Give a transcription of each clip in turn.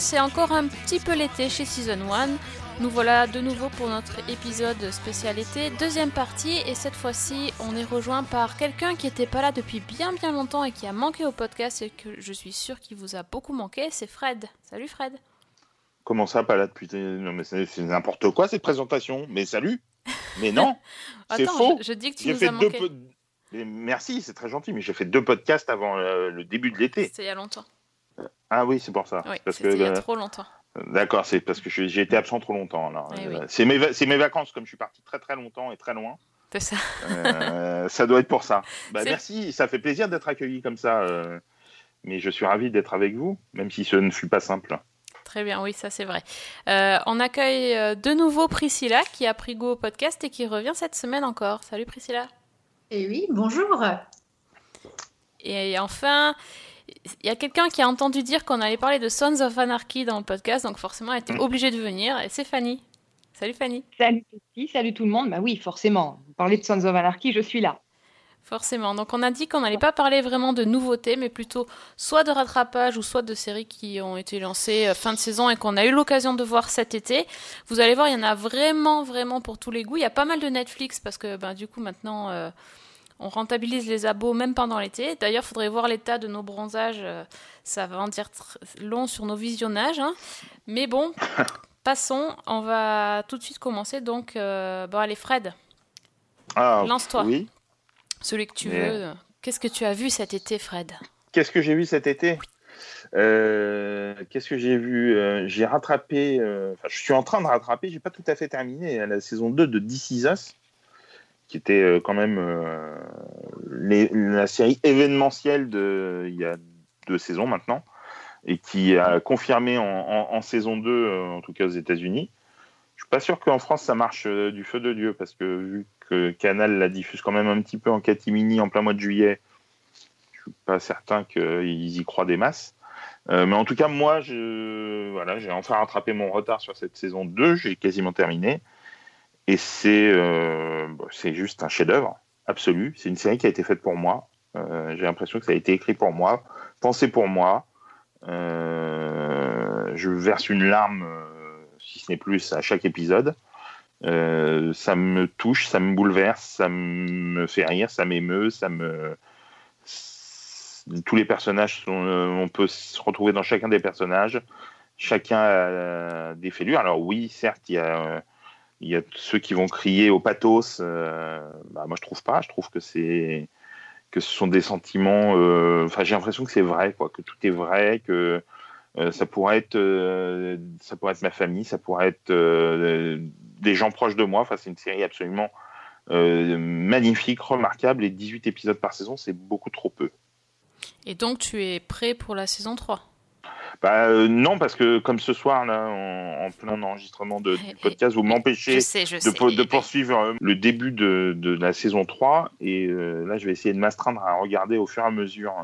c'est encore un petit peu l'été chez Season 1. Nous voilà de nouveau pour notre épisode spécial été, deuxième partie, et cette fois-ci on est rejoint par quelqu'un qui était pas là depuis bien bien longtemps et qui a manqué au podcast et que je suis sûr qu'il vous a beaucoup manqué, c'est Fred. Salut Fred. Comment ça, pas là depuis Non, mais c'est n'importe quoi cette présentation. Mais salut Mais non C'est Attends, faux je, je dis que tu nous fait as manqué. Merci, c'est très gentil, mais j'ai fait deux podcasts avant euh, le début de l'été. C'était il y a longtemps. Ah oui, c'est pour ça. Oui, parce que, c'était il y a euh, trop longtemps. D'accord, c'est parce que j'ai été absent trop longtemps. alors, Eh oui. C'est mes, mes vacances, comme je suis parti très très longtemps et très loin. C'est ça. Euh, ça doit être pour ça. Bah, merci, ça fait plaisir d'être accueilli comme ça. euh, mais je suis ravi d'être avec vous, même si ce ne fut pas simple. Très bien, oui, ça c'est vrai. Euh, on accueille de nouveau Priscilla qui a pris goût au podcast et qui revient cette semaine encore. Salut Priscilla. Et oui, bonjour. Et enfin, il y a quelqu'un qui a entendu dire qu'on allait parler de Sons of Anarchy dans le podcast, donc forcément elle était Mm. obligée de venir, et c'est Fanny. Salut Fanny. Salut Sophie, salut tout le monde. Bah oui, forcément. Vous parlez de Sons of Anarchy, je suis là. Forcément. Donc on a dit qu'on n'allait pas parler vraiment de nouveautés, mais plutôt soit de rattrapage ou soit de séries qui ont été lancées euh, fin de saison et qu'on a eu l'occasion de voir cet été. Vous allez voir, il y en a vraiment, vraiment pour tous les goûts. Il y a pas mal de Netflix parce que ben, du coup maintenant euh, on rentabilise les abos même pendant l'été. D'ailleurs, faudrait voir l'état de nos bronzages. euh, ça va en dire long sur nos visionnages. hein. Mais bon, passons. On va tout de suite commencer. Donc, euh, bon allez Fred, Ah, Lance-toi. Oui. celui que tu Mais- veux. Qu'est-ce que tu as vu cet été, Fred? Qu'est-ce que j'ai vu cet été? Euh, Qu'est-ce que j'ai vu? Euh, J'ai rattrapé, euh, enfin, je suis en train de rattraper, j'ai pas tout à fait terminé, hein, la saison 2 de This Is Us, qui était euh, quand même euh, la série événementielle de, il y a deux saisons maintenant, et qui a confirmé en, saison 2, euh, en tout cas aux États-Unis. Je suis pas sûr qu'en France ça marche du feu de Dieu, parce que vu que Canal la diffuse quand même un petit peu en catimini en plein mois de juillet, je suis pas certain qu'ils y croient des masses. Mais en tout cas, moi, voilà, j'ai enfin rattrapé mon retard sur cette saison 2. J'ai quasiment terminé. Et c'est euh, c'est juste un chef-d'œuvre absolu. C'est une série qui a été faite pour moi. Euh, j'ai l'impression que ça a été écrit pour moi, pensé pour moi. Euh, je verse une larme, si ce n'est plus, à chaque épisode. Ça me touche, ça me bouleverse, ça me fait rire, ça m'émeut, ça me. Tous les personnages sont. On peut se retrouver dans chacun des personnages. Chacun a des fêlures. Alors, oui, certes, il y a. Il y a ceux qui vont crier au pathos. euh, bah, moi, je trouve pas. Je trouve que c'est que ce sont des sentiments. euh, Enfin, j'ai l'impression que c'est vrai, quoi, que tout est vrai, que euh, ça pourrait être, ça pourrait être ma famille, ça pourrait être des gens proches de moi. Enfin, c'est une série absolument magnifique, remarquable. Et 18 épisodes par saison, c'est beaucoup trop peu. Et donc, tu es prêt pour la saison 3 Bah, euh, non, parce que comme ce soir, là, en, en plein enregistrement de, du podcast, vous m'empêchez de, sais. po- de poursuivre euh, le début de, de la saison 3. Et euh, là, je vais essayer de m'astreindre à regarder au fur et à mesure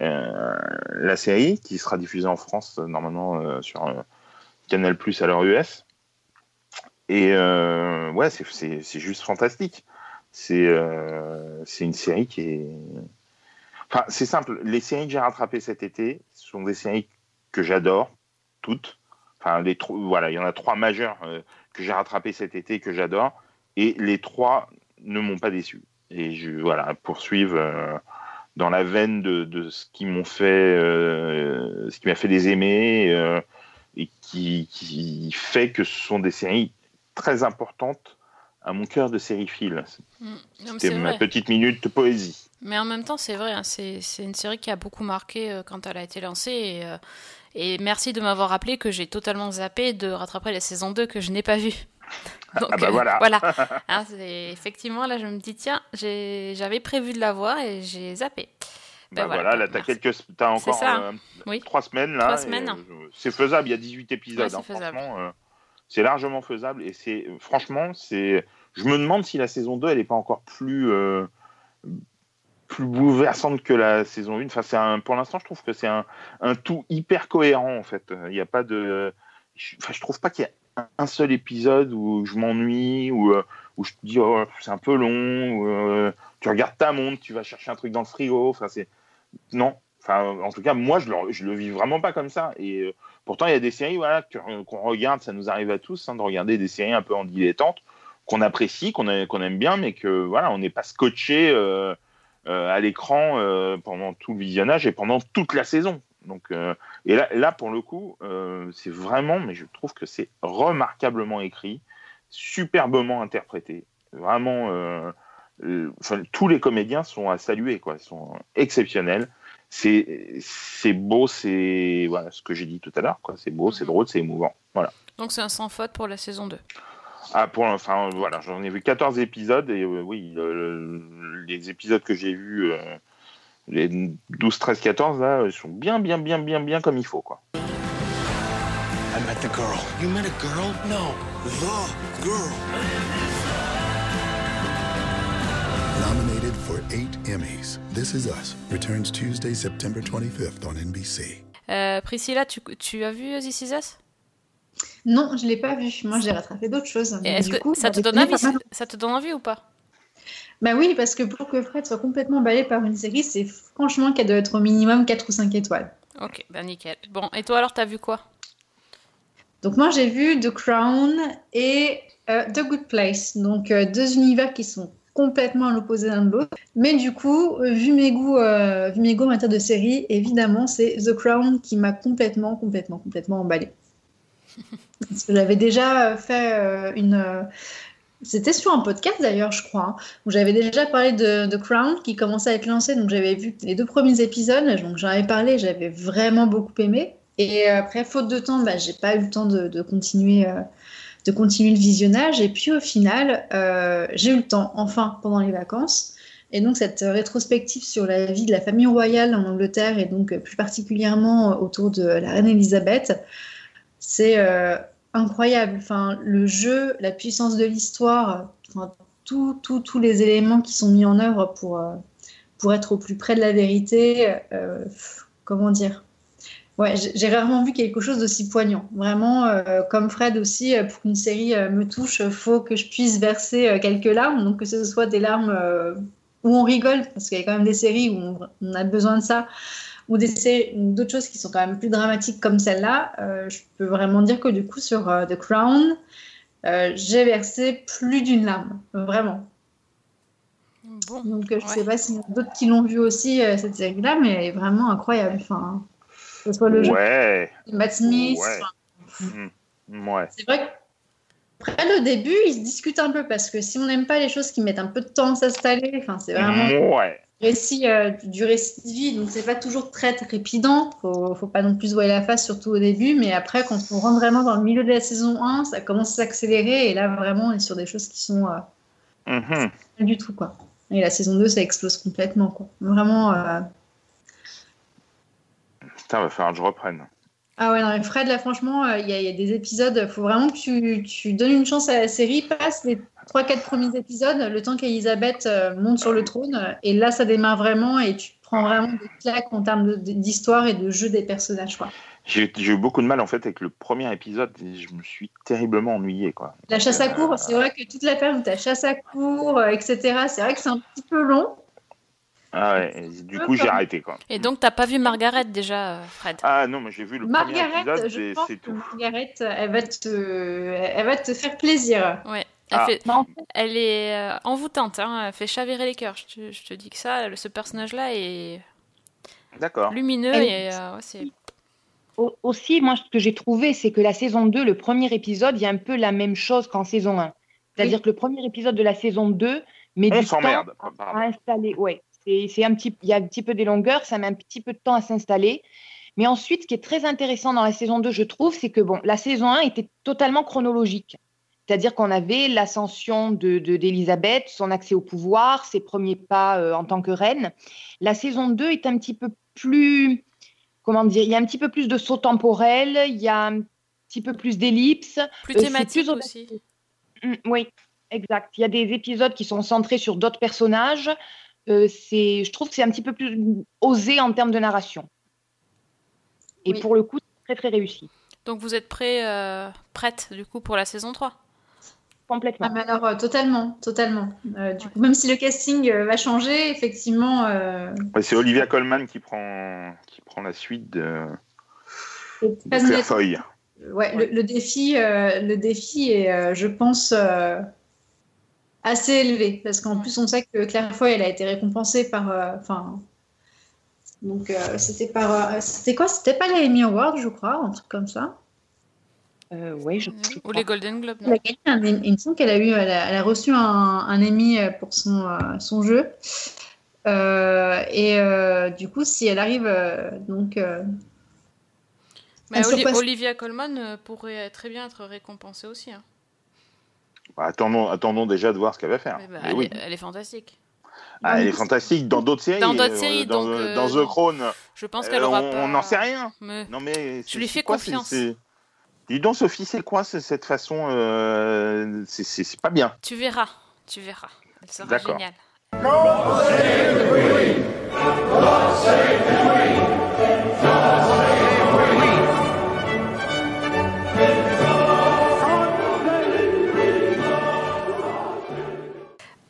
euh, la série, qui sera diffusée en France, normalement, sur Canal Plus à l'heure US. Et ouais, c'est- juste fantastique. C'est c'est une série qui est. Enfin, c'est simple. Les séries que j'ai rattrapées cet été ce sont des séries que j'adore, toutes. Enfin, les voilà, il y en a trois majeures euh, que j'ai rattrapées cet été que j'adore. Et les trois ne m'ont pas déçu. Et je voilà, poursuivre euh, dans la veine de, ce qui m'ont fait, euh, ce qui m'a fait les aimer et qui fait que ce sont des séries très importantes à mon cœur de sériephile. Mm. C'était ma vrai. petite minute de poésie. Mais en même temps, c'est vrai, hein, c'est une série qui a beaucoup marqué euh, quand elle a été lancée. Et, euh, et merci de m'avoir rappelé que j'ai totalement zappé de rattraper la saison 2 que je n'ai pas vue. Donc, Ah bah euh, voilà. Hein, effectivement, là, je me dis, tiens, j'avais prévu de la voir et j'ai zappé. Ben Bah voilà, voilà, là, t'as quelques, t'as encore ça, Oui. trois semaines là. Trois et, semaines. c'est faisable. Il y a 18 épisodes. Ouais, c'est hein, c'est largement faisable. Et c'est, franchement, c'est. Je me demande si la saison 2, elle n'est pas encore plus, euh, plus bouleversante que la saison 1. Enfin, c'est un, pour l'instant, je trouve que c'est un, un tout hyper cohérent en fait. Il n'y a pas de. Je, enfin, trouve pas qu'il y a un seul épisode où je m'ennuie, où, euh, où je te dis oh, c'est un peu long, euh, tu regardes ta montre, tu vas chercher un truc dans le frigo. Enfin, c'est non. Enfin, en tout cas, moi, je le, je le vis vraiment pas comme ça. Et pourtant, il y a des séries voilà, qu'on regarde, ça nous arrive à tous, hein, de regarder des séries un peu en dilettante, qu'on apprécie, qu'on aime bien, mais que voilà, on n'est pas scotché euh, euh, à l'écran euh, pendant tout le visionnage et pendant toute la saison. Donc, et là, là, pour le coup, c'est vraiment, mais je trouve que c'est remarquablement écrit, superbement interprété. Vraiment, enfin, tous les comédiens sont à saluer, quoi, sont exceptionnels. C'est c'est beau, c'est voilà ce que j'ai dit tout à l'heure, quoi. C'est beau, c'est drôle, c'est émouvant. Voilà. Donc c'est un sans faute pour la saison 2. Ah, pour enfin voilà, j'en ai vu 14 épisodes et euh, oui, euh, les épisodes que j'ai vus, euh, les 12, 13, 14 là, ils sont bien, bien, bien, bien, bien comme il faut, quoi. I met the girl. You met a girl? No, the girl. Nominated for eight Emmys, This Is Us returns Tuesday, September 25th on NBC. Euh, Priscilla, tu, tu as vu This Is Us? Non, je l'ai pas vu. Moi, j'ai rattrapé d'autres choses. Est-ce que coup, ça te donne envie pas mal. Ça te donne envie ou pas? Bah oui, parce que pour que Fred soit complètement emballé par une série, c'est franchement qu'elle doit être au minimum 4 ou 5 étoiles. Ok, bah nickel. Bon, et toi alors, t'as vu quoi? Donc moi, j'ai vu The Crown et euh, The Good Place. Donc euh, deux univers qui sont complètement à l'opposé l'un de l'autre. Mais du coup, vu mes goûts, euh, vu mes goûts en matière de série, évidemment, c'est The Crown qui m'a complètement, complètement, complètement emballé. J'avais déjà fait euh, une... euh, C'était sur un podcast d'ailleurs, je crois, hein, où j'avais déjà parlé de Crown qui commençait à être lancé. Donc j'avais vu les deux premiers épisodes, donc j'en avais parlé, j'avais vraiment beaucoup aimé. Et euh, après, faute de temps, bah, j'ai pas eu le temps de, continuer, de continuer le visionnage. Et puis au final, j'ai eu le temps, enfin, pendant les vacances. Et donc cette rétrospective sur la vie de la famille royale en Angleterre et donc plus particulièrement autour de la reine Elisabeth, c'est euh, incroyable. Enfin, le jeu, la puissance de l'histoire, enfin, tout- tout- tous les éléments qui sont mis en œuvre pour, euh, pour être au plus près de la vérité, euh, comment dire? Ouais, j'ai rarement vu quelque chose d'aussi poignant. Vraiment, comme Fred aussi, pour qu'une série me touche, faut que je puisse verser quelques larmes. Donc que ce soit des larmes où on rigole, parce qu'il y a quand même des séries où on a besoin de ça, ou des séries- ou d'autres choses qui sont quand même plus dramatiques comme celle-là. Euh, je peux vraiment dire que du coup, sur euh, The Crown, euh, j'ai versé plus d'une larme. Vraiment. Bon. Donc, je Ouais. sais pas s'il y en a d'autres qui l'ont vu aussi, euh, cette série-là, mais elle est vraiment incroyable. Enfin, que ce soit le jeu Ouais, de Matt Smith. Ouais. enfin, ouais. C'est vrai qu'après le début, ils se discutent un peu parce que si on n'aime pas les choses qui mettent un peu de temps à s'installer, enfin, c'est vraiment Ouais. Du récit, euh, du récit de vie, donc c'est pas toujours très trépidant. Faut, faut pas non plus se voiler la face, surtout au début, mais après, quand on rentre vraiment dans le milieu de la saison 1, ça commence à s'accélérer et là, vraiment, on est sur des choses qui sont euh, Mhm. pas du tout, quoi. Et la saison 2, ça explose complètement, quoi. Vraiment. euh, Putain, va falloir que je reprenne. Ah ouais, non, mais Fred, là, franchement, euh, il y, a- il y a des épisodes, il faut vraiment que tu, tu donnes une chance à la série, passe les 3-4 premiers épisodes, le temps qu'Elisabeth euh, monte sur le trône, euh, et là, ça démarre vraiment, et tu prends vraiment des claques en termes d'histoire et de jeu des personnages, quoi. J'ai j'ai eu beaucoup de mal en fait avec le premier épisode et je me suis terriblement ennuyé quoi. La chasse à cour, c'est vrai que toute la période où tu chasse à cour, euh, etc., c'est vrai que c'est un petit peu long. Ah ouais, du coup j'ai arrêté quoi. Et donc, t'as pas vu Margaret déjà, euh, Fred? Ah non, mais j'ai vu le premier Margaret, épisode je pense c'est que tout. Margaret, elle va te, elle va te faire plaisir. Ouais. Elle, Ah. fait- Bah, en fait, elle est euh, envoûtante, hein, elle fait chavirer les cœurs. Je te, je te dis que ça, ce personnage-là est D'accord. lumineux Elle- et euh, ouais, c'est au- aussi, moi, ce que j'ai trouvé, c'est que la saison 2, le premier épisode, il y a un peu la même chose qu'en saison 1. C'est-à-dire que le premier épisode de la saison 2 met On du temps à, installer. Ouais, c'est c'est un petit, il y a un petit peu des longueurs, ça met un petit peu de temps à s'installer. Mais ensuite, ce qui est très intéressant dans la saison 2, je trouve, c'est que bon, la saison 1 était totalement chronologique. C'est-à-dire qu'on avait l'ascension de de- d'Élisabeth, son accès au pouvoir, ses premiers pas euh, en tant que reine. La saison 2 est un petit peu plus, comment dire, il y a un petit peu plus de saut temporel, il y a un petit peu plus d'ellipses. plus Euh, c'est thématique plus au- aussi. Mm, oui, exact. Il y a des épisodes qui sont centrés sur d'autres personnages. Euh, c'est, je trouve que c'est un petit peu plus osé en termes de narration. Et Oui. pour le coup, c'est très très réussi. Donc vous êtes prêt, euh, prête du coup pour la saison 3 Complètement. Ah, mais alors, euh, totalement, totalement. Euh, du coup, même si le casting euh, va changer, effectivement, euh, Ouais, c'est Olivia Colman qui prend, qui prend la suite de, de. Foy. Ouais, le, le défi, euh, le défi est, euh, je pense, euh, assez élevé parce qu'en plus, on sait que Claire Foy, elle a été récompensée par, euh, enfin, donc euh, c'était par, euh, c'était quoi? C'était pas les Emmy Awards, je crois, un truc comme ça. Euh, ouais, je, je Ou les Golden Globes Elle non a gagné un, Emmy- il me semble qu'elle a eu, elle a, elle a reçu un, un Emmy euh, pour son, euh, son jeu. Euh, et euh, du coup, si elle arrive, euh, donc, euh, Mais Elle Oli- surpasse- Olivia Colman pourrait très bien être récompensée aussi. hein. Bah, attendons, attendons déjà de voir ce qu'elle va faire. Mais bah, Mais elle, oui. est, elle est fantastique. Ah, elle est fantastique dans d'autres séries. Dans d'autres euh, séries, dans, donc, euh, euh, dans non. The Crown. Je pense euh, qu'elle aura on pas. n'en sait rien. Mais- Non mais Je lui fais quoi, confiance. Dis donc Sophie, c'est quoi c'est- cette façon euh, C'est pas bien. Tu verras, tu verras. Elle sera D'accord. géniale.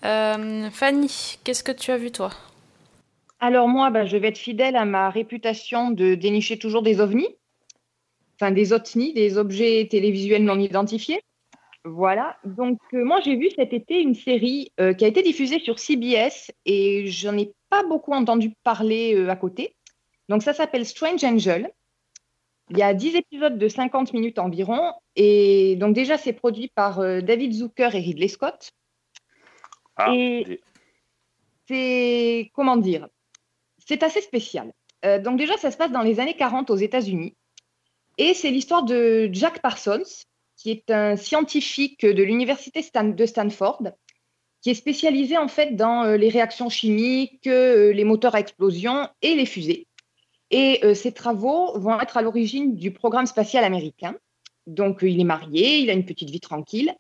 Euh, Fanny, qu'est-ce que tu as vu toi? Alors moi, bah, je vais être fidèle à ma réputation de dénicher toujours des ovnis, enfin des otnis, des objets télévisuels non identifiés. Voilà. Donc euh, moi, j'ai vu cet été une série euh, qui a été diffusée sur CBS et j'en ai pas beaucoup entendu parler euh, à côté. Donc ça s'appelle Strange Angel. Il y a 10 épisodes de 50 minutes environ et donc déjà c'est produit par David Zucker et Ridley Scott. Ah, Et- c'est comment dire C'est assez spécial. Donc déjà, ça se passe dans les années 40 aux États-Unis, et c'est l'histoire de Jack Parsons, qui est un scientifique de l'université de Stanford, qui est spécialisé en fait dans euh, les réactions chimiques, euh, les moteurs à explosion et les fusées. Et euh, ses travaux vont être à l'origine du programme spatial américain. Donc, il est marié, il a une petite vie tranquille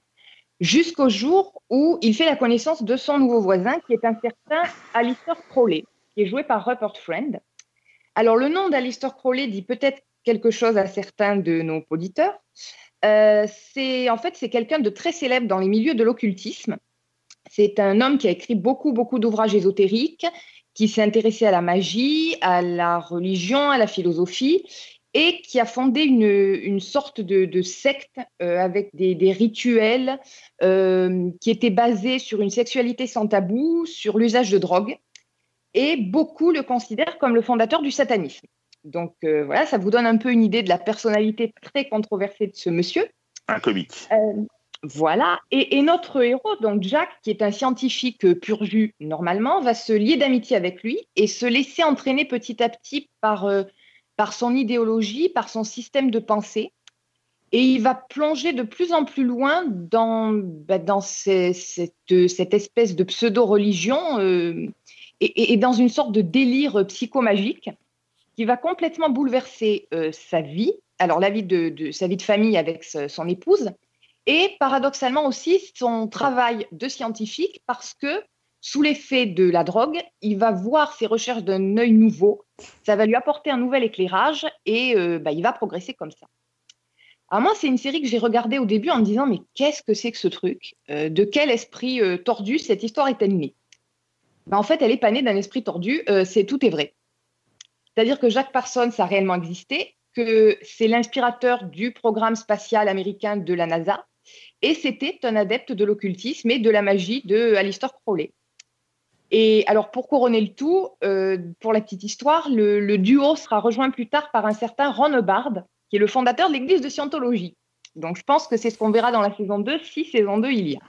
jusqu'au jour où il fait la connaissance de son nouveau voisin, qui est un certain Alistair Crowley, qui est joué par Rupert Friend. Alors, le nom d'Alistair Crowley dit peut-être quelque chose à certains de nos auditeurs. Euh, c'est en fait c'est quelqu'un de très célèbre dans les milieux de l'occultisme. C'est un homme qui a écrit beaucoup beaucoup d'ouvrages ésotériques, qui s'est intéressé à la magie, à la religion, à la philosophie, et qui a fondé une, une sorte de, secte euh, avec des, des rituels euh, qui étaient basés sur une sexualité sans tabou, sur l'usage de drogue. Et beaucoup le considèrent comme le fondateur du satanisme. Donc euh, voilà, ça vous donne un peu une idée de la personnalité très controversée de ce monsieur. Un comique. Euh, voilà. Et, et notre héros, donc Jack, qui est un scientifique pur jus normalement, va se lier d'amitié avec lui et se laisser entraîner petit à petit par, euh, par son idéologie, par son système de pensée. Et il va plonger de plus en plus loin dans, bah, dans ces- cette, cette espèce de pseudo-religion et- et dans une sorte de délire psychomagique qui va complètement bouleverser euh, sa vie, alors la vie de, sa vie de famille avec son épouse, et paradoxalement aussi son travail de scientifique parce que sous l'effet de la drogue, il va voir ses recherches d'un œil nouveau, ça va lui apporter un nouvel éclairage et euh, bah, il va progresser comme ça. Alors moi, c'est une série que j'ai regardée au début en me disant mais qu'est-ce que c'est que ce truc Euh, De quel esprit tordu cette histoire est-elle née Ben, En fait, elle est pas née d'un esprit tordu, c'est tout est vrai. C'est-à-dire que Jacques Parsons a réellement existé, que c'est l'inspirateur du programme spatial américain de la NASA, et c'était un adepte de l'occultisme et de la magie de Alistair Crowley. Et alors, pour couronner le tout, euh, pour la petite histoire, le, duo sera rejoint plus tard par un certain Ron Hubbard, qui est le fondateur de l'église de Scientologie. Donc, je pense que c'est ce qu'on verra dans la saison 2, si saison 2 il y a.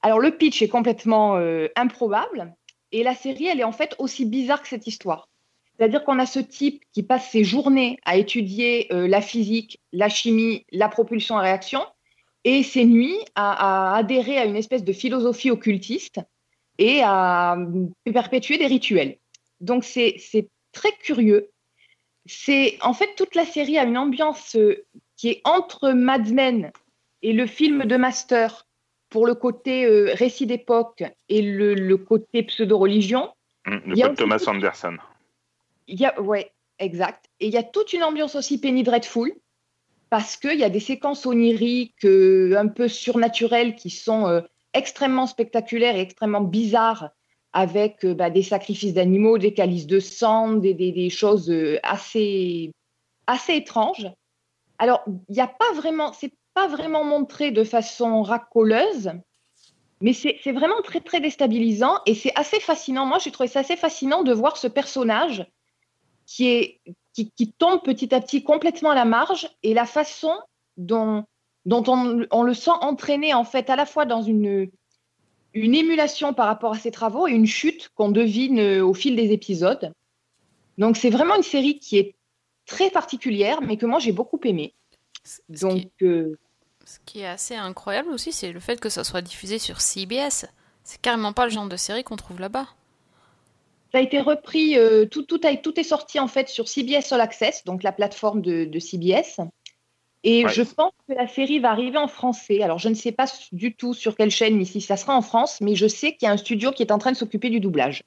Alors, le pitch est complètement euh, improbable, et la série, elle est en fait aussi bizarre que cette histoire. C'est-à-dire qu'on a ce type qui passe ses journées à étudier euh, la physique, la chimie, la propulsion à réaction, et ses nuits à, à adhérer à une espèce de philosophie occultiste et à euh, perpétuer des rituels. Donc c'est très curieux. C'est en fait toute la série a une ambiance euh, qui est entre Mad Men et le film de Master pour le côté euh, récit d'époque et le, le côté pseudo-religion. Il Le y a pote aussi- Thomas Anderson. Il y a, ouais, exact. Et il y a toute une ambiance aussi Penny Dreadful, parce qu'il y a des séquences oniriques, euh, un peu surnaturelles, qui sont euh, extrêmement spectaculaires et extrêmement bizarres, avec euh, bah, des sacrifices d'animaux, des calices de sang, des, choses assez, assez étranges. Alors, il n'y a pas vraiment, c'est pas vraiment montré de façon racoleuse, mais c'est c'est vraiment très, très déstabilisant et c'est assez fascinant. Moi, j'ai trouvé ça assez fascinant de voir ce personnage qui, est, qui, qui tombe petit à petit complètement à la marge et la façon dont, dont on, on le sent entraîné en fait à la fois dans une, une émulation par rapport à ses travaux et une chute qu'on devine euh, au fil des épisodes. Donc c'est vraiment une série qui est très particulière mais que moi j'ai beaucoup aimé. Ce qui, Donc euh, ce qui est assez incroyable aussi, c'est le fait que ça soit diffusé sur CBS. C'est carrément pas le genre de série qu'on trouve là-bas. Ça a été repris, euh, tout, tout, a- tout est sorti en fait sur CBS All Access, donc la plateforme de, de CBS. Et Ouais. je pense que la série va arriver en français. Alors je ne sais pas du tout sur quelle chaîne ni si ça sera en France, mais je sais qu'il y a un studio qui est en train de s'occuper du doublage.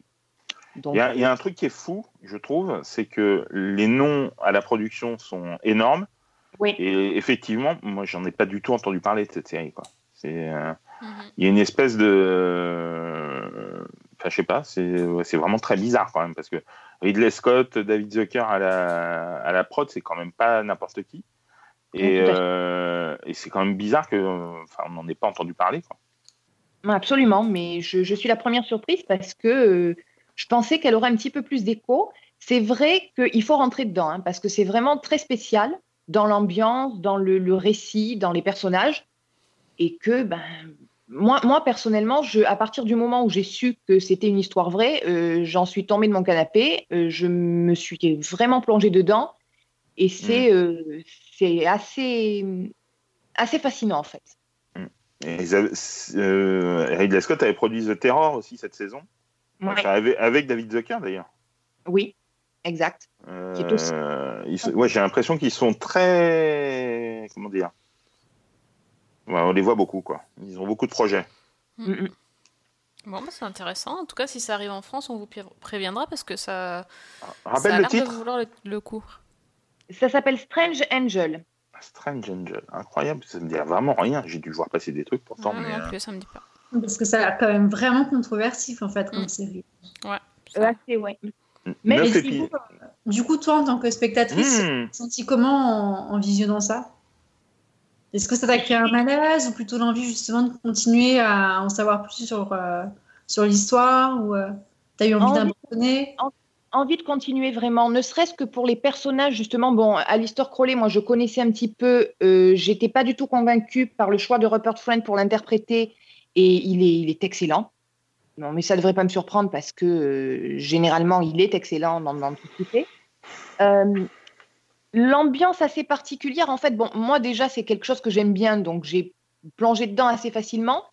Donc, Il y, a, il y a un truc qui est fou, je trouve, c'est que les noms à la production sont énormes. Oui. Et effectivement, moi, j'en ai pas du tout entendu parler de cette série. Quoi. C'est, euh, Mhm. il y a une espèce de, enfin, je sais pas, c'est, ouais, vraiment très bizarre quand même parce que Ridley Scott, David Zucker à la, à la prod, c'est quand même pas n'importe qui. Et, euh, et c'est quand même bizarre que, enfin, on n'en ait pas entendu parler. Quoi. Absolument, mais je, je suis la première surprise parce que euh, je pensais qu'elle aurait un petit peu plus d'écho. C'est vrai qu'il faut rentrer dedans, hein, parce que c'est vraiment très spécial dans l'ambiance, dans le, le récit, dans les personnages. Et que, ben, moi, moi personnellement, je, à partir du moment où j'ai su que c'était une histoire vraie, euh, j'en suis tombée de mon canapé, euh, je me suis vraiment plongée dedans. Et c'est euh, c'est assez, assez fascinant, en fait. Et euh, Ridley Scott avait produit The Terror aussi cette saison, Ouais. Enfin, avec, avec David Zucker d'ailleurs. Oui, exact. Aussi- Euh, ils sont- ouais, j'ai l'impression qu'ils sont très. Comment dire Ouais, On les voit beaucoup, quoi. Ils ont beaucoup de projets. Mm, mm. Bon, bah, c'est intéressant. En tout cas, si ça arrive en France, on vous pré- préviendra parce que ça, ça Rappelle a le de titre vouloir le, le coup. Ça s'appelle Strange Angel. Strange Angel. Incroyable, ça me dit vraiment rien. J'ai dû voir passer des trucs pourtant. Ouais, mais, non euh, plus, ça me dit pas. Parce que ça a quand même vraiment controversif en fait comme Mm. série. Ouais. Euh, assez, ouais. Mais du, coup, euh, du coup, toi en tant que spectatrice, Hmm. senti comment en, en visionnant ça? Est-ce que ça t'a créé un malaise ou plutôt l'envie justement de continuer à en savoir plus sur, euh, sur l'histoire ou euh, t'as eu envie Envie. d'abandonner? Envie de continuer vraiment, ne serait-ce que pour les personnages, justement. Bon, Alistair Crowley, moi, je connaissais un petit peu. Euh, J'étais pas du tout convaincue par le choix de Rupert Friend pour l'interpréter. Et il est, il est excellent. Non, mais ça devrait pas me surprendre parce que généralement, il est excellent dans, dans tout ce qu'il fait. L'ambiance assez particulière, en fait, bon, moi déjà, c'est quelque chose que j'aime bien, donc j'ai plongé dedans assez facilement.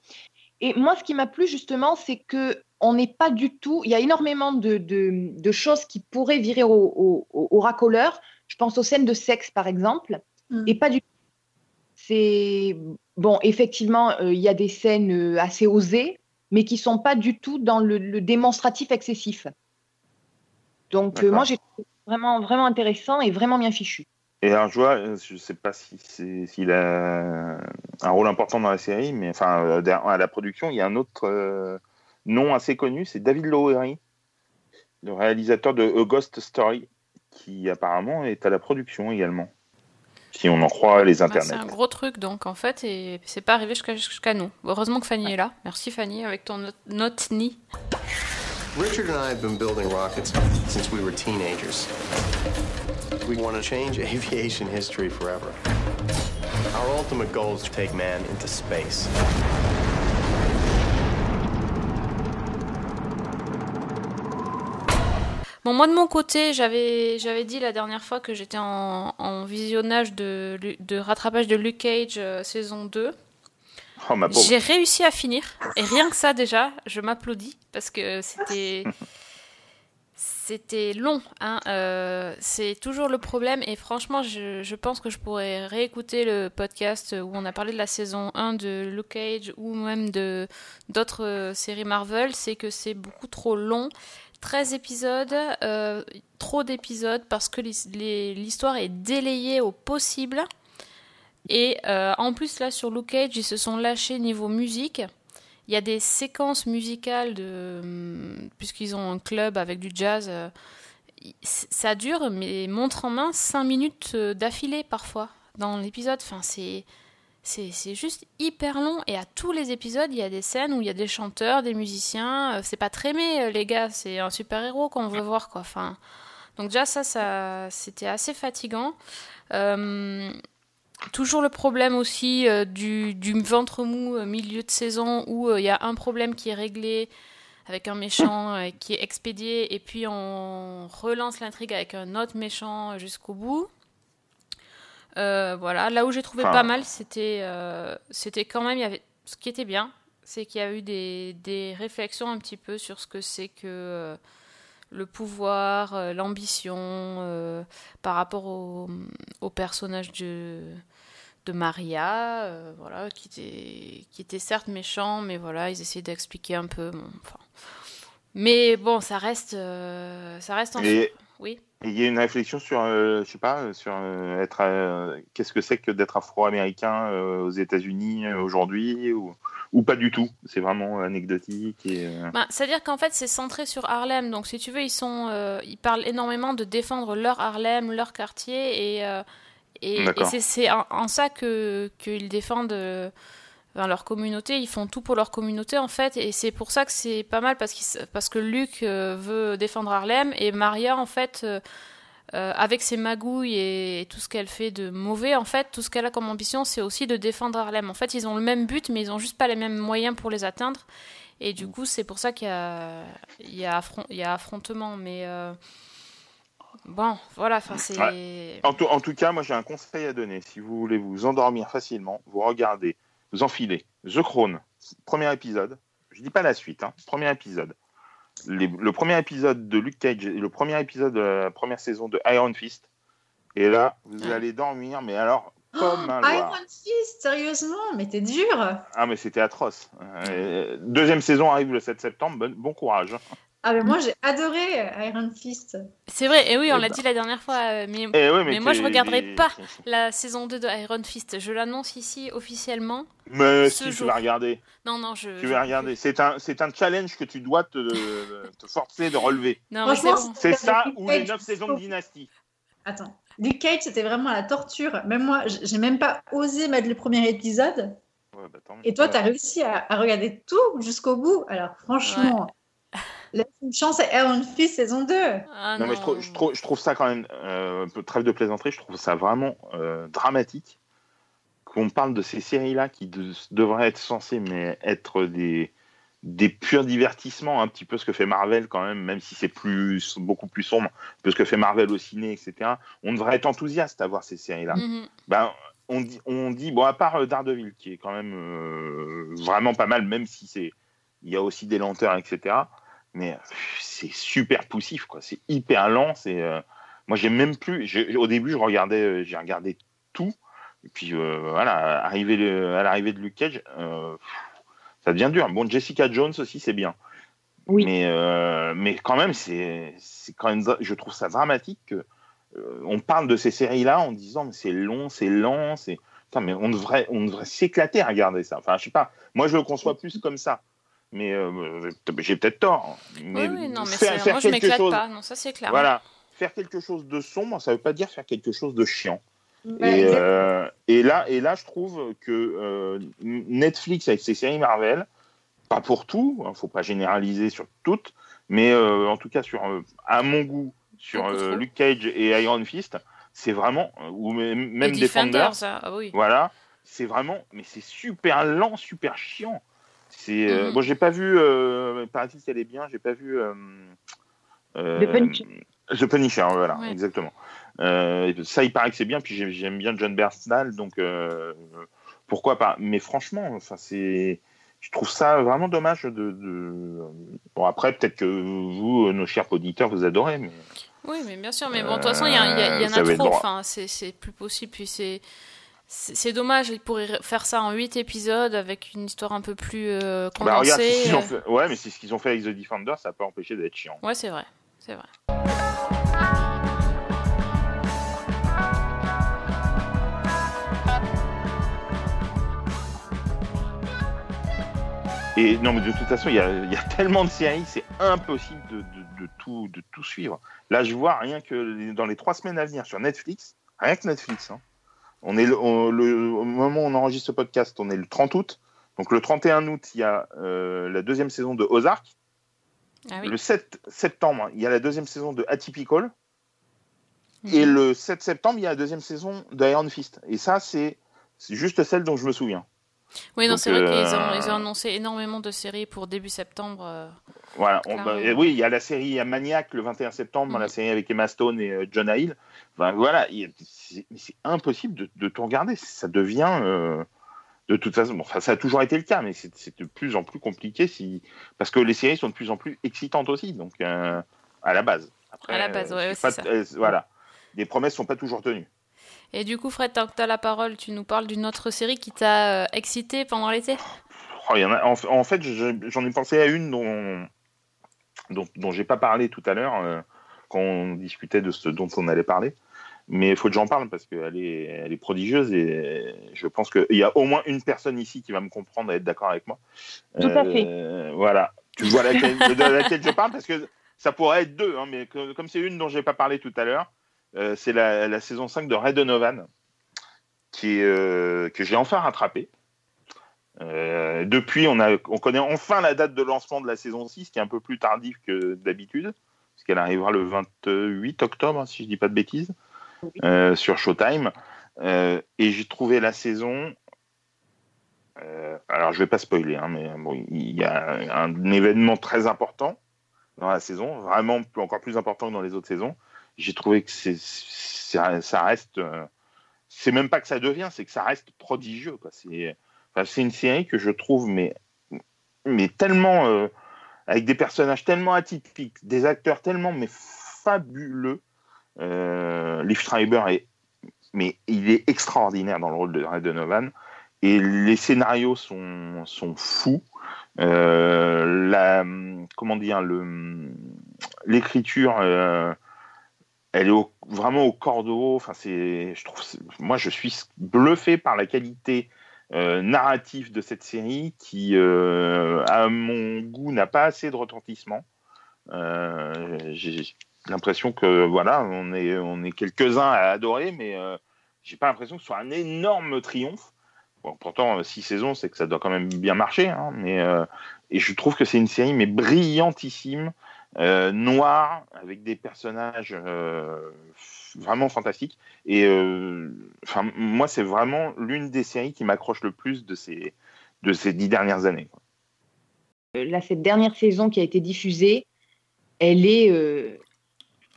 Et moi, ce qui m'a plu justement, c'est que on n'est pas du tout. Il y a énormément de, de- de choses qui pourraient virer au, au, au- au racoleur. Je pense aux scènes de sexe, par exemple, Mm. et pas du tout. C'est bon, effectivement, euh, il y a des scènes euh, assez osées, mais qui sont pas du tout dans le, le démonstratif excessif. Donc, euh, moi, j'ai trouvé vraiment, vraiment intéressant et vraiment bien fichu. Et alors, je vois, euh, je sais pas si c'est- s'il a un rôle important dans la série, mais enfin, euh, à la production, il y a un autre euh, nom assez connu, c'est David Lowery, le réalisateur de A Ghost Story, qui apparemment est à la production également. Si on en croit les internets. c'est un gros truc donc en fait et c'est pas arrivé jusqu'à jusqu'à nous. Heureusement que Fanny est là. Merci Fanny avec ton note, note ni. Richard and I have been building rockets since we were teenagers. We want to change aviation history forever. Our ultimate goal is to take man into space. Bon, moi de mon côté, j'avais dit la dernière fois que j'étais en, en visionnage de, de rattrapage de Luke Cage euh, saison 2. Oh. J'ai réussi à finir. Et rien que ça, déjà, je m'applaudis parce que c'était. C'était long, hein. euh, c'est toujours le problème et franchement je, pense que je pourrais réécouter le podcast où on a parlé de la saison 1 de Luke Cage ou même de d'autres euh, séries Marvel, c'est que c'est beaucoup trop long, 13 épisodes, euh, trop d'épisodes parce que l'histoire est délayée au possible. Et euh, en plus, là, sur Luke Cage, ils se sont lâchés niveau musique. Il y a des séquences musicales de. hum, Puisqu'ils ont un club avec du jazz. euh, ça dure, mais montre en main 5 minutes euh, d'affilée parfois dans l'épisode. Enfin, c'est. C'est c'est juste hyper long et à tous les épisodes, il y a des scènes où il y a des chanteurs, des musiciens. C'est pas Trémé, les gars, c'est un super-héros qu'on veut voir, quoi. Enfin, donc déjà, ça, ça c'était assez fatigant. Euh, toujours le problème aussi euh, du, du ventre mou euh, milieu de saison où euh, il y a un problème qui est réglé avec un méchant qui est expédié et puis on relance l'intrigue avec un autre méchant jusqu'au bout. Voilà, là où j'ai trouvé Enfin- pas mal, c'était c'était quand même, il y avait, ce qui était bien, c'est qu'il y a eu des, des réflexions un petit peu sur ce que c'est que le pouvoir, l'ambition, par rapport au, au personnage de, de Maria, euh, voilà, qui était, qui était certes méchant, mais voilà, ils essayaient d'expliquer un peu. bon, enfin. mais bon, ça reste, euh, ça reste en Et- Oui. Il y a une réflexion sur, euh, je sais pas, sur euh, être, qu'est-ce que c'est que d'être afro-américain aux États-Unis aujourd'hui ou, ou pas du tout. C'est vraiment anecdotique et. Ben, C'est-à-dire qu'en fait, c'est centré sur Harlem. Donc, si tu veux, ils, sont, ils parlent énormément de défendre leur Harlem, leur quartier. Et, et, c'est- en, en ça que qu'ils défendent euh, enfin, leur communauté. Ils font tout pour leur communauté, en fait. Et c'est pour ça que c'est pas mal, parce, s- parce que Luc euh, veut défendre Harlem. Et Maria, en fait, euh, avec ses magouilles et, et tout ce qu'elle fait de mauvais, en fait, tout ce qu'elle a comme ambition, c'est aussi de défendre Harlem. En fait, ils ont le même but, mais ils ont juste pas les mêmes moyens pour les atteindre. Et du coup, c'est pour ça qu'il y y y a affrontement. Mais bon, voilà, enfin, c'est. En tout, en tout cas, moi j'ai un conseil à donner. Si vous voulez vous endormir facilement, vous regardez, vous enfilez The Crown, premier épisode. Je dis pas la suite, hein, premier épisode. Les- le premier épisode de Luke Cage et le premier épisode de la première saison de Iron Fist. Et là, vous Ouais. allez dormir, mais alors comme un Oh, Iron. Fist, sérieusement, mais t'es dur. Ah, mais c'était atroce. Euh, deuxième saison arrive le 7 septembre. Bon, bon courage. Ah, mais moi j'ai adoré euh, Iron Fist. C'est vrai, et oui, on l'a ben. dit la dernière fois, euh, mais Eh ouais, Mais moi, je regarderai pas. la saison 2 de Iron Fist, je l'annonce ici officiellement. Mais Ce si, tu jour. vas regarder. Non, non, je. Tu vas regarder. C'est un, c'est un challenge que tu dois te, te forcer de relever. Non, mais c'est Franchement, bon. C'est ça ou les Cage, 9 saisons de Dynasty. Attends. Luke Cage, c'était vraiment la torture. Même moi, j'ai même pas osé mettre le premier épisode. Ouais, bah. Et toi, tu as réussi à, à regarder tout jusqu'au bout. Alors, franchement, laisse une chance à Iron Fist saison 2. Ah, Non, mais je trouve, je, trouve, je trouve ça quand même, euh, un peu trêve de plaisanterie, je trouve ça vraiment euh, dramatique qu'on parle de ces séries-là qui de- devraient être censées mais être des, des purs divertissements, un petit peu ce que fait Marvel quand même, même si c'est plus, beaucoup plus sombre que ce que fait Marvel au ciné, etc. On devrait être enthousiaste à voir ces séries-là. Mhm. Ben, on dit, on dit, bon, à part euh, Daredevil, qui est quand même euh, vraiment pas mal, même si c'est, il y a aussi des lenteurs, etc. Mais pff, c'est super poussif, quoi. C'est hyper lent. C'est, euh, moi, j'ai même plus. Au début, je regardais, euh, j'ai regardé tout. Et puis euh, voilà, arrivé le- à l'arrivée de Luke Cage, euh, ça devient dur. Bon, Jessica Jones aussi, c'est bien. Oui. Mais, euh, mais quand même, c'est, c'est quand même, je trouve ça dramatique que euh, on parle de ces séries-là en disant mais c'est long, c'est lent, c'est. Mais on devrait, on devrait s'éclater à regarder ça. Enfin, je sais pas. Moi, je le conçois plus comme ça. Mais euh, j'ai peut-être tort. Mais Oui, oui, non, mais faire, faire moi je quelque m'éclate chose, pas. Non, ça c'est clair. voilà, faire quelque chose de sombre, ça veut pas dire faire quelque chose de chiant. Ouais, Et, exact- euh, et là, et là, je trouve que euh, Netflix avec ses séries Marvel, pas pour tout, hein, faut pas généraliser sur toutes, mais euh, en tout cas sur, euh, à mon goût, sur euh. Luke Cage et Iron Fist, c'est vraiment ou même Et même Defender, ça, ah oui. voilà, c'est vraiment, mais c'est super lent, super chiant. C'est, euh, Mhm. bon, j'ai pas vu, euh, paraît-il qu'elle est bien, j'ai pas vu. euh, euh, The Punisher. The Punisher, voilà, Ouais. exactement. Ça, il paraît que c'est bien, puis j'ai- j'aime bien John Bernthal, donc pourquoi pas. Mais franchement, enfin, c'est, je trouve ça vraiment dommage de. de- Bon, après, peut-être que vous, nos chers auditeurs, vous adorez, mais Oui, mais bien sûr. Mais bon, de toute façon, il y, a- y a- y en va a trop. Enfin, c'est c'est plus possible. Puis c'est. C'est dommage, ils pourraient faire ça en 8 épisodes avec une histoire un peu plus euh, condensée. Bah regarde, ce ont euh. fait... Ouais, mais c'est ce qu'ils ont fait avec The Defender, ça n'a pas empêché d'être chiant. Ouais, c'est vrai, c'est vrai. Et non, mais de toute façon, il y a, tellement de séries, c'est impossible de, tout, suivre. Là, je vois rien que dans les trois semaines à venir sur Netflix, rien que Netflix, hein, on est le, on- le- au moment où on enregistre ce podcast, on est le 30 août. Donc le 31 août, il y a euh, la deuxième saison de Ozark. Ah oui. Le 7 septembre, il y a la deuxième saison de Atypical. Mhm. Et le 7 septembre, il y a la deuxième saison d'Iron Fist. Et ça, c'est juste celle dont je me souviens. Oui, non, c'est vrai euh, qu'ils ont, ils ont annoncé énormément de séries pour début septembre. euh. Voilà. on- Clairement. bah, et oui, il y a la série à Maniac le 21 septembre, la série avec Emma Stone et euh, John Hill. Enfin, voilà, c'est impossible de, de tout regarder. Ça devient. euh, de toute façon, bon, enfin, ça a toujours été le cas, mais c'est de plus en plus compliqué si, parce que les séries sont de plus en plus excitantes aussi, donc euh, à la base. Après, À la base, euh, ouais, ouais, c'est c'est pas- ça. euh, voilà, les promesses sont pas toujours tenues. Et du coup, Fred, tant que tu as la parole, tu nous parles d'une autre série qui t'a euh, excité pendant l'été? Oh, y en, a, en, en fait, je- j'en ai pensé à une dont, dont, dont j'ai pas parlé tout à l'heure euh, quand on discutait de ce dont on allait parler. Mais il faut que j'en parle parce qu'elle est, elle est prodigieuse et je pense qu'il y a au moins une personne ici qui va me comprendre et être d'accord avec moi. Tout à Euh, Voilà. Tu vois laquelle, de laquelle je parle parce que ça pourrait être deux, hein, mais que- comme c'est une dont j'ai pas parlé tout à l'heure, euh, c'est la, la saison 5 de Red Donovan qui est, euh, que j'ai enfin rattrapé. Euh, depuis, on, a, on connaît enfin la date de lancement de la saison 6, qui est un peu plus tardive que d'habitude, parce qu'elle arrivera le 28 octobre, si je dis pas de bêtises, sur Showtime. Et j'ai trouvé la saison. euh, alors, je vais pas spoiler, hein, mais bon, il y a un événement très important dans la saison, vraiment encore plus important que dans les autres saisons. J'ai trouvé que ça, reste. euh, c'est même pas que ça devient, c'est que ça reste prodigieux. C'est, une série que je trouve mais, mais tellement euh, avec des personnages tellement atypiques, des acteurs tellement mais fabuleux. Euh, Schreiber est mais il est extraordinaire dans le rôle de Red Donovan et les scénarios sont, sont fous. Euh, la comment dire le l'écriture elle est au- vraiment au cordeau. Enfin, c'est, je trouve, moi, je suis bluffé par la qualité euh, narrative de cette série qui, euh, à mon goût, n'a pas assez de retentissement. Euh, j'ai l'impression que voilà, on est, on est quelques-uns à adorer, mais j'ai pas l'impression que ce soit un énorme triomphe. Pourtant, six saisons, c'est que ça doit quand même bien marcher, hein, mais et je trouve que c'est une série mais brillantissime, euh, noire, avec des personnages euh, vraiment fantastiques. Et euh, enfin, moi, c'est vraiment l'une des séries qui m'accroche le plus de ces de ces dix dernières années. quoi. Là, cette dernière saison qui a été diffusée, elle est.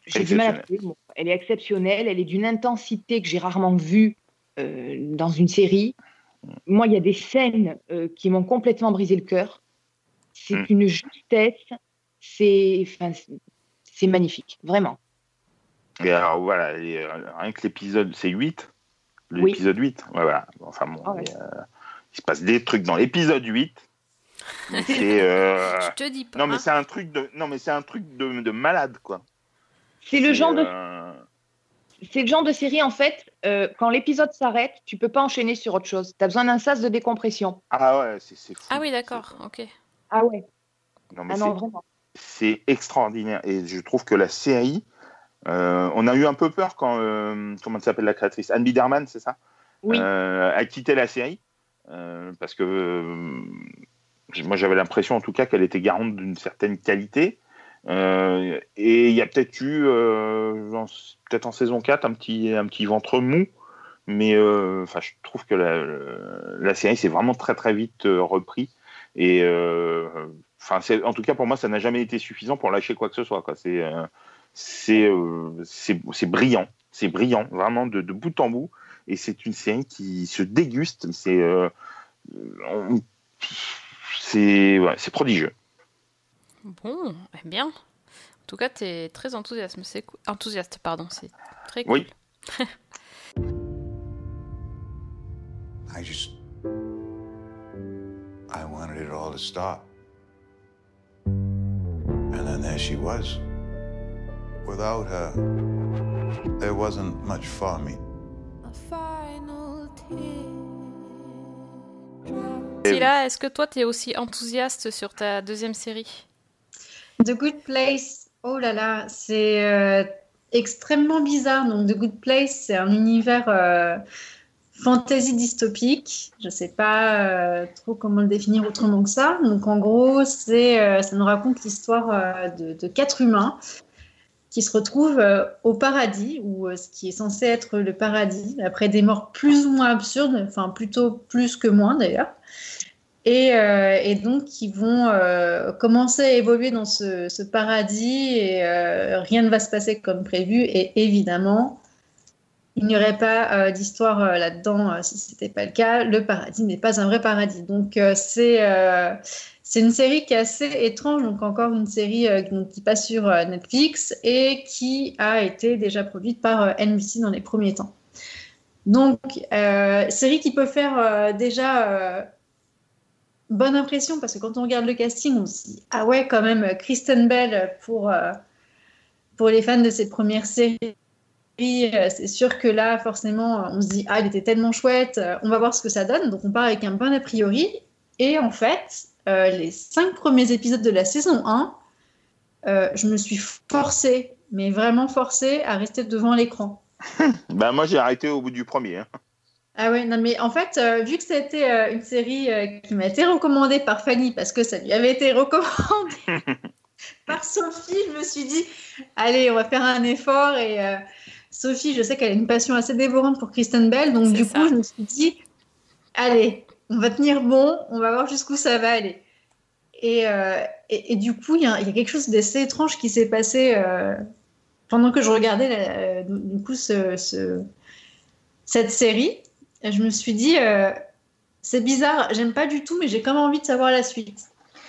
j'ai du mal à trouver. Elle est exceptionnelle. Elle est d'une intensité que j'ai rarement vue dans une série. Moi, il y a des scènes euh, qui m'ont complètement brisé le cœur. C'est Mm. une justesse. C'est, enfin, magnifique, vraiment. Et alors voilà, et, euh, rien que l'épisode, c'est 8 Oui. L'épisode 8 ouais, voilà. Enfin bon, Ah ouais. euh, il se passe des trucs dans l'épisode 8. mais c'est. euh, Je te dis pas. Non, mais c'est un truc de, non, mais c'est un truc de, de malade, quoi. C'est le genre de c'est le genre de série, en fait, euh, quand l'épisode s'arrête, tu peux pas enchaîner sur autre chose. Tu as besoin d'un sas de décompression. Ah ouais, c'est fou. Ah oui, d'accord, ok. Ah ouais. Non, mais Ah c'est- non, vraiment. C'est extraordinaire. Et je trouve que la série, euh, on a eu un peu peur quand, euh, comment elle s'appelle la créatrice? Anne Biderman, c'est ça? Oui. Euh, a quitté la série. euh, parce que moi, j'avais l'impression, en tout cas, qu'elle était garante d'une certaine qualité. Et il y a peut-être eu, peut-être en saison 4, un petit, un petit ventre mou. Mais enfin, je trouve que la, la série s'est vraiment très très vite repris. Et euh, enfin, c'est- en tout cas pour moi, ça n'a jamais été suffisant pour lâcher quoi que ce soit. Quoi. C'est, euh, c'est, euh, c'est, c'est brillant, c'est brillant, vraiment de, de bout en bout. Et c'est une série qui se déguste. C'est, euh, on- c'est, ouais, c'est prodigieux. Bon, eh bien. En tout cas, tu es très enthousiaste. C'est cool. Enthousiaste, pardon. C'est très cool. Oui. I just. I wanted it all to stop. There she was. Without her, there wasn't much for me. Attila, est-ce que toi, tu es aussi enthousiaste sur ta deuxième série? The Good Place, oh là là, c'est euh, extrêmement bizarre. Donc, The Good Place, c'est un univers euh, fantasy dystopique. Je ne sais pas euh, trop comment le définir autrement que ça. Donc, en gros, c'est, euh, ça nous raconte l'histoire euh, de, quatre humains qui se retrouvent au paradis, ou ce qui est censé être le paradis, après des morts plus ou moins absurdes, enfin plutôt plus que moins d'ailleurs. Et, et donc, ils vont commencer à évoluer dans ce, ce paradis et rien ne va se passer comme prévu. Et évidemment, il n'y aurait pas euh, d'histoire euh, là-dedans euh, si ce n'était pas le cas. Le paradis n'est pas un vrai paradis. Donc, c'est c'est une série qui est assez étrange. Donc, encore une série qui passe sur Netflix et qui a été déjà produite par NBC dans les premiers temps. Donc, série qui peut faire déjà bonne impression parce que quand on regarde le casting, on se dit Ah ouais, quand même, Kristen Bell pour, pour les fans de cette première série. Euh, C'est sûr que là, forcément, on se dit Ah, il était tellement chouette, euh, on va voir ce que ça donne. Donc, on part avec un bon a priori. Et en fait, euh, les cinq premiers épisodes de la saison 1, euh, je me suis forcée, mais vraiment forcée, à rester devant l'écran. Bah, moi, j'ai arrêté au bout du premier. hein. Ah ouais, non mais en fait, euh, vu que c'était une série qui m'a été recommandée par Fanny parce que ça lui avait été recommandé par Sophie, je me suis dit, allez, on va faire un effort et Sophie, je sais qu'elle a une passion assez dévorante pour Kristen Bell, donc du ça. coup, je me suis dit, allez, on va tenir bon, on va voir jusqu'où ça va aller. Et, euh, et, et du coup, il y, a il y a quelque chose d'assez étrange qui s'est passé euh, pendant que je regardais la- euh, du coup ce- ce- cette série. Je me suis dit, c'est bizarre, j'aime pas du tout, mais j'ai quand même envie de savoir la suite.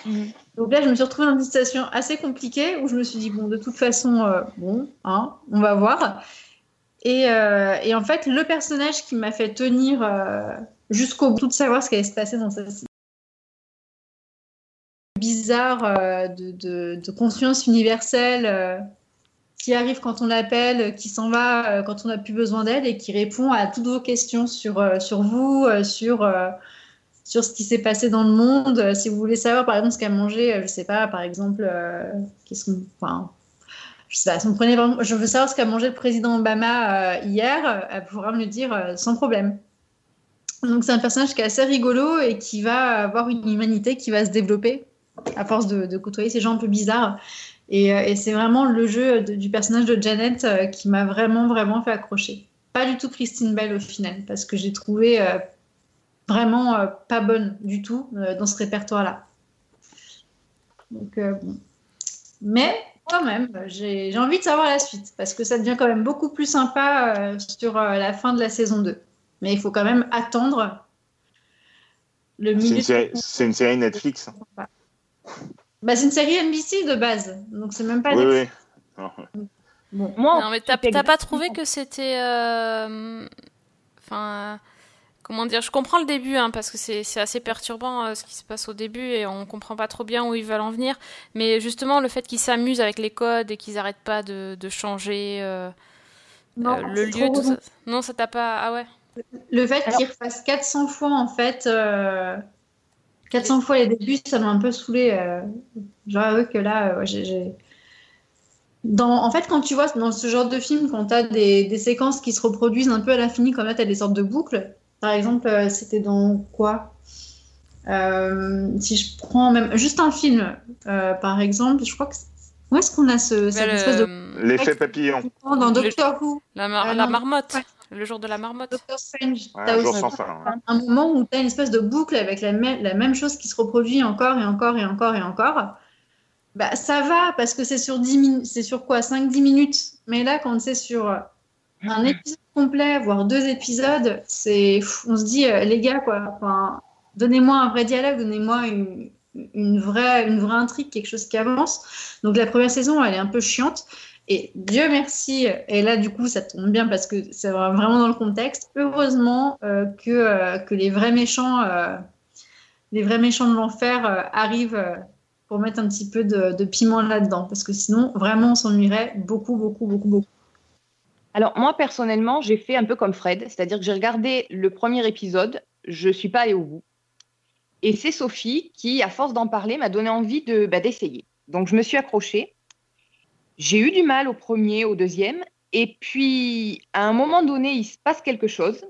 Mhm. Donc là, je me suis retrouvée dans une situation assez compliquée où je me suis dit, bon, de toute façon, bon, hein, on va voir. Et, euh, et en fait, le personnage qui m'a fait tenir euh, jusqu'au bout de savoir ce qui allait se passer dans cette bizarre euh, de, de, de conscience universelle qui arrive quand on l'appelle, qui s'en va quand on n'a plus besoin d'elle et qui répond à toutes vos questions sur, sur vous, sur, sur ce qui s'est passé dans le monde. Si vous voulez savoir, par exemple, ce qu'a mangé, je sais pas, par exemple, qu'est-ce qu'on. Je sais pas, on prenait vraiment- je veux savoir ce qu'a mangé le président Obama euh, hier, euh, elle pourra me le dire euh, sans problème. Donc c'est un personnage qui est assez rigolo et qui va avoir une humanité qui va se développer à force de, côtoyer ces gens un peu bizarres. Et, c'est vraiment le jeu du personnage de Janet qui m'a vraiment, vraiment fait accrocher. Pas du tout Christine Bell au final, parce que j'ai trouvé vraiment pas bonne du tout dans ce répertoire-là. Donc, bon. Mais quand même, j'ai j'ai envie de savoir la suite, parce que ça devient quand même beaucoup plus sympa euh, sur euh, la fin de la saison 2. Mais il faut quand même attendre le C'est milieu. une, série- c'est une série Netflix. Bah, c'est une série NBC de base, donc c'est même pas. Oui, Netflix. oui. Bon, moi, Non, mais t'as pas trouvé que c'était. euh, Enfin. Comment dire Je comprends le début, hein, parce que c'est assez perturbant euh, ce qui se passe au début et on comprend pas trop bien où ils veulent en venir. Mais justement, le fait qu'ils s'amusent avec les codes et qu'ils arrêtent pas de, de changer euh, Non, euh, le lieu, tout ça. Non, ça t'a pas. Ah ouais Le fait Alors- qu'il refasse 400 fois, en fait, euh, 400 fois les débuts, ça m'a un peu saoulé. Euh, J'avoue que là, euh, ouais, j'ai. j'ai- Dans, en fait, quand tu vois dans ce genre de film, quand tu as des, des séquences qui se reproduisent un peu à l'infini, comme là, tu as des sortes de boucles. Par exemple, euh, c'était dans quoi? Euh, Si je prends même juste un film, euh, par exemple, je crois que. Où est-ce qu'on a ce, cette le- espèce de. L'effet papillon. Dans le- Doctor Who, la, mar- la marmotte. Ouais. Le jour de la marmotte. Doctor Strange, Ouais, t'as un jour aussi- sans fin. ouais. un moment où tu as une espèce de boucle avec la, même- la même chose qui se reproduit encore et encore et encore et encore, bah, ça va parce que c'est sur 10 minutes, c'est sur quoi? 5-10 minutes. Mais là, quand c'est sur un épisode complet, voire deux épisodes, c'est, on se dit, euh, les gars, quoi, donnez-moi un vrai dialogue, donnez-moi une, vraie, intrigue, quelque chose qui avance. Donc la première saison, elle est un peu chiante. Et Dieu merci, et là du coup ça tombe bien parce que c'est vraiment dans le contexte. Heureusement euh, que, euh, que les vrais méchants, les vrais méchants de l'enfer arrivent pour mettre un petit peu de, de piment là-dedans, parce que sinon vraiment on s'ennuierait beaucoup, beaucoup, beaucoup, beaucoup. Alors, moi, personnellement, j'ai fait un peu comme Fred, c'est-à-dire que j'ai regardé le premier épisode, je suis pas allée au bout. Et c'est Sophie qui, à force d'en parler, m'a donné envie de bah, d'essayer. Donc je me suis accrochée. J'ai eu du mal au premier, au deuxième. Et puis, à un moment donné, il se passe quelque chose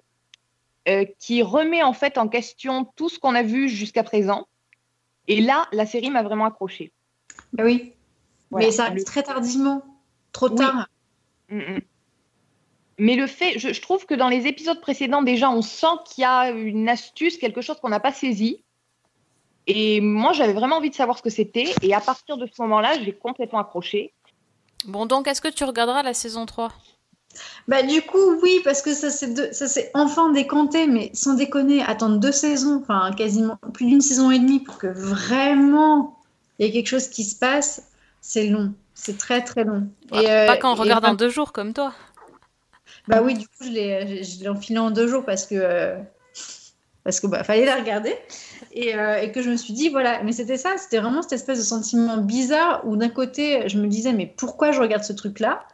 euh, qui remet en fait en question tout ce qu'on a vu jusqu'à présent. Et là, la série m'a vraiment accrochée. Bah oui. Voilà. Mais ça arrive très tardivement, trop Oui. tard. Mm, mm. Mais le fait, je, je trouve que dans les épisodes précédents, déjà, on sent qu'il y a une astuce, quelque chose qu'on n'a pas saisi. Et moi, j'avais vraiment envie de savoir ce que c'était. Et à partir de ce moment-là, j'ai complètement accroché. Bon, donc, est-ce que tu regarderas la saison 3 Bah du coup oui parce que ça s'est enfin décanté mais sans déconner attendre deux saisons enfin quasiment plus d'une saison et demie pour que vraiment il y ait quelque chose qui se passe c'est long c'est très très long Ouais, Et, euh, Pas quand on et regarde en vraiment- deux jours comme toi. Bah oui du coup je l'ai je enfilé en deux jours parce que euh, parce que bah fallait la regarder. Et, euh, et que je me suis dit voilà mais c'était ça c'était vraiment cette espèce de sentiment bizarre où d'un côté je me disais mais pourquoi je regarde ce truc là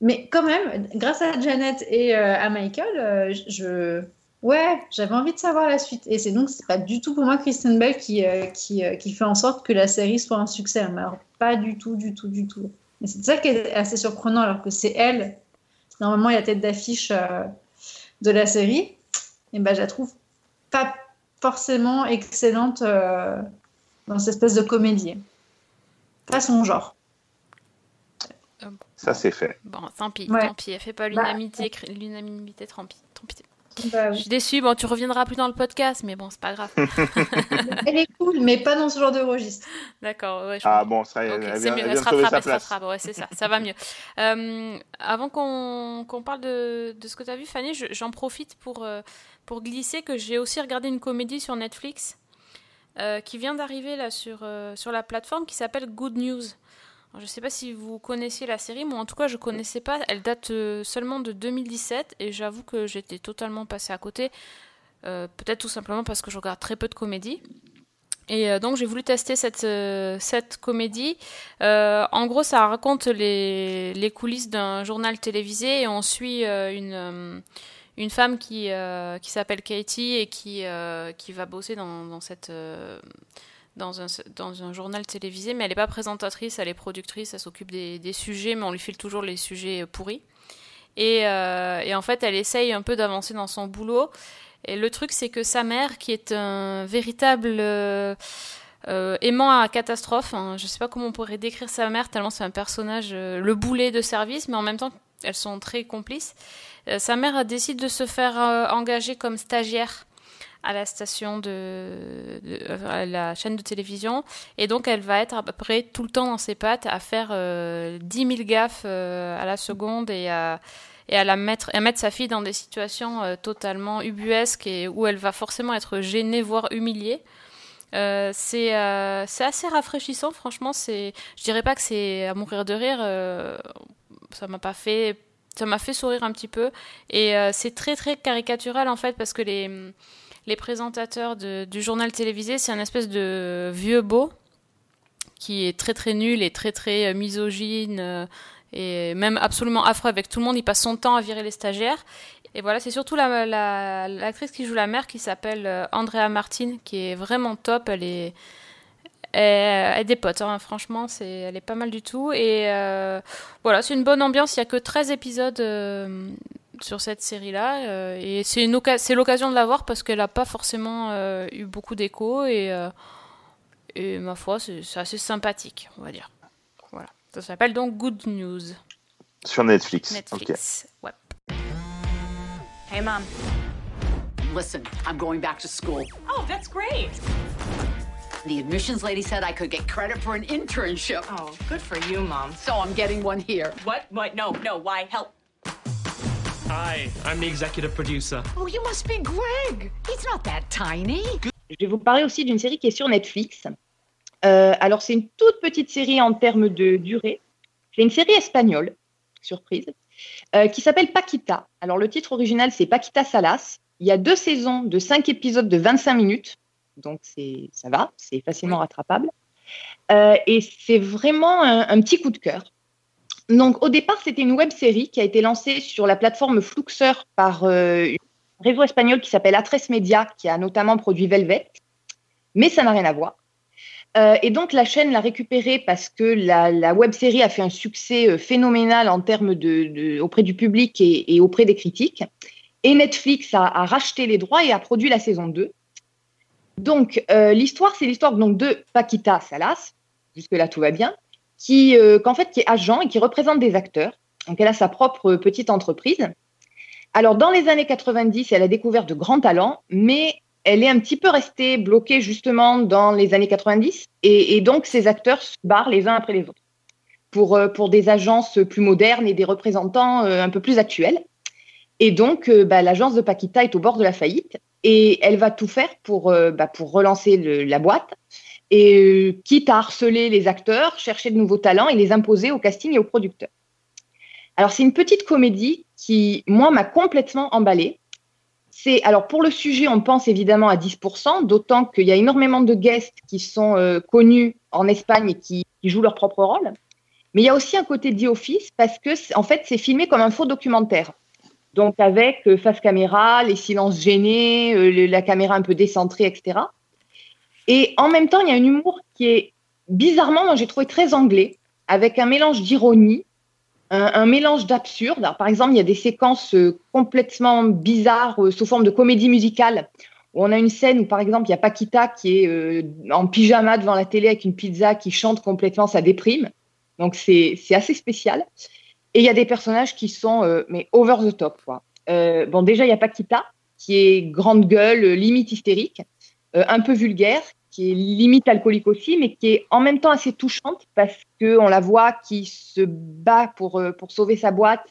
mais quand même grâce à Janet et euh, à Michael je ouais j'avais envie de savoir la suite. Et c'est donc c'est pas du tout pour moi Kristen Bell qui qui, qui fait en sorte que la série soit un succès. Mais alors pas du tout du tout du tout. Et c'est ça qui est assez surprenant alors que c'est elle normalement il y a tête d'affiche euh, de la série et ben je la trouve pas forcément excellente euh, dans cette espèce de comédie. Pas son genre. Ça, c'est fait. Bon, tant pis, Ouais. tant pis. Elle fait pas Bah, l'unanimité, l'unanimité, tant pis. Tant pis. Bah Je suis déçue. Bon, tu reviendras plus dans le podcast, mais bon, c'est pas grave. Elle est cool, mais pas dans ce genre de registre. D'accord, ouais, je Ah bon, ça, elle, Ok, elle c'est vient, mieux, elle elle se rattrape, elle se rattrape, ouais, c'est ça, ça va mieux. Euh, avant qu'on qu'on parle de, de ce que tu as vu, Fanny, je- j'en profite pour, euh, pour glisser que j'ai aussi regardé une comédie sur Netflix euh, qui vient d'arriver là sur, euh, sur la plateforme qui s'appelle Good News. Je ne sais pas si vous connaissiez la série, moi en tout cas je connaissais pas. Elle date euh, seulement de 2017 et j'avoue que j'étais totalement passée à côté. Euh, Peut-être tout simplement parce que je regarde très peu de comédies. Et euh, donc j'ai voulu tester cette, cette comédie. En gros, ça raconte les, les coulisses d'un journal télévisé et on suit une, une femme qui, qui s'appelle Katie et qui, qui va bosser dans, dans cette... dans un, journal télévisé, mais elle n'est pas présentatrice, elle est productrice, elle s'occupe des, sujets, mais on lui file toujours les sujets pourris. Et, euh, et en fait, elle essaye un peu d'avancer dans son boulot. Et le truc, c'est que sa mère, qui est un véritable euh, euh, aimant à catastrophe, hein, je sais pas comment on pourrait décrire sa mère, tellement c'est un personnage, euh, le boulet de service, mais en même temps, elles sont très complices. Euh, sa mère décide de se faire euh, engager comme stagiaire à la station de, euh, à la chaîne de télévision. Et donc elle va être à peu près tout le temps dans ses pattes à faire euh, 10 000 gaffes euh, à la seconde et à et à la mettre à mettre sa fille dans des situations euh, totalement ubuesques et où elle va forcément être gênée voire humiliée. Euh, c'est assez rafraîchissant franchement. C'est je dirais pas que c'est à mourir de rire ça m'a pas fait ça m'a fait sourire un petit peu. Et c'est très très caricatural en fait parce que les les présentateurs du journal télévisé, c'est un espèce de vieux beau qui est très très nul et très très euh, misogyne euh, et même absolument affreux avec tout le monde. Il passe son temps à virer les stagiaires. Et voilà, c'est surtout la- la- l'actrice qui joue la mère qui s'appelle euh, Andrea Martin, qui est vraiment top. Elle est, elle, est des potes, hein. franchement, c'est, elle est pas mal du tout. Et voilà, c'est une bonne ambiance. Il y a que 13 épisodes sur cette série-là. euh, et c'est, une oca- c'est l'occasion de la voir parce qu'elle n'a pas forcément euh, eu beaucoup d'écho. Et, euh, et ma foi, c'est, c'est assez sympathique, on va dire. Voilà. Ça s'appelle donc Good News. Sur Netflix. Netflix. Ouais. Hey, Mom. Listen, I'm going back to school. Oh, that's great. The admissions lady said I could get credit for an internship. Oh, good for you, Mom. So I'm getting one here. What? What? No, no. Why? Help. Hi, I'm the executive producer. Oh, you must be Greg. He's not that tiny. Je vais vous parler aussi d'une série qui est sur Netflix. Euh, alors, c'est une toute petite série en termes de durée. C'est une série espagnole, surprise, euh, qui s'appelle Paquita. Alors, le titre original, c'est Paquita Salas. Il y a deux saisons de cinq épisodes de 25 minutes. Donc, c'est, ça va, c'est facilement rattrapable. Euh, et c'est vraiment un, un petit coup de cœur. Donc, au départ, c'était une web série qui a été lancée sur la plateforme Fluxer par euh, un réseau espagnol qui s'appelle Atres Media, qui a notamment produit Velvet. mais ça n'a rien à voir. Euh, et donc la chaîne l'a récupéré parce que la, web série a fait un succès euh, phénoménal en termes de, auprès du public et, auprès des critiques. Et Netflix a, racheté les droits et a produit la saison 2. Donc euh, l'histoire, c'est l'histoire donc de Paquita Salas, jusque là tout va bien, qui euh, qu'en fait qui est agent et qui représente des acteurs. Donc elle a sa propre petite entreprise. Alors dans les années 90, elle a découvert de grands talents, mais elle est un petit peu restée bloquée justement dans les années 90 et, donc ces acteurs se barrent les uns après les autres pour, euh, pour des agences plus modernes et des représentants euh, un peu plus actuels. Et donc bah, l'agence de Paquita est au bord de la faillite et elle va tout faire pour, bah, pour relancer la boîte et euh, quitte à harceler les acteurs, chercher de nouveaux talents et les imposer au casting et aux producteurs. Alors c'est une petite comédie qui, moi, m'a complètement emballée. C'est alors pour le sujet, on pense évidemment à 10%, d'autant qu'il y a énormément de guests qui sont euh, connus en Espagne et qui, jouent leur propre rôle. Mais il y a aussi un côté The Office parce que en fait c'est filmé comme un faux documentaire. Donc avec euh, face caméra, les silences gênés, la caméra un peu décentrée, etc. Et en même temps, il y a un humour qui est bizarrement, moi j'ai trouvé très anglais, avec un mélange d'ironie, un, mélange d'absurde. Par exemple, il y a des séquences euh, complètement bizarres euh, sous forme de comédie musicale. Où on a une scène où, par exemple, il y a Paquita qui est euh, en pyjama devant la télé avec une pizza qui chante complètement sa déprime. Donc, c'est assez spécial. Et il y a des personnages qui sont mais over the top. Quoi. Bon, déjà, il y a Paquita qui est grande gueule, limite hystérique, un peu vulgaire, qui est limite alcoolique aussi, mais qui est en même temps assez touchante parce qu'on la voit qui se bat pour, euh, pour sauver sa boîte.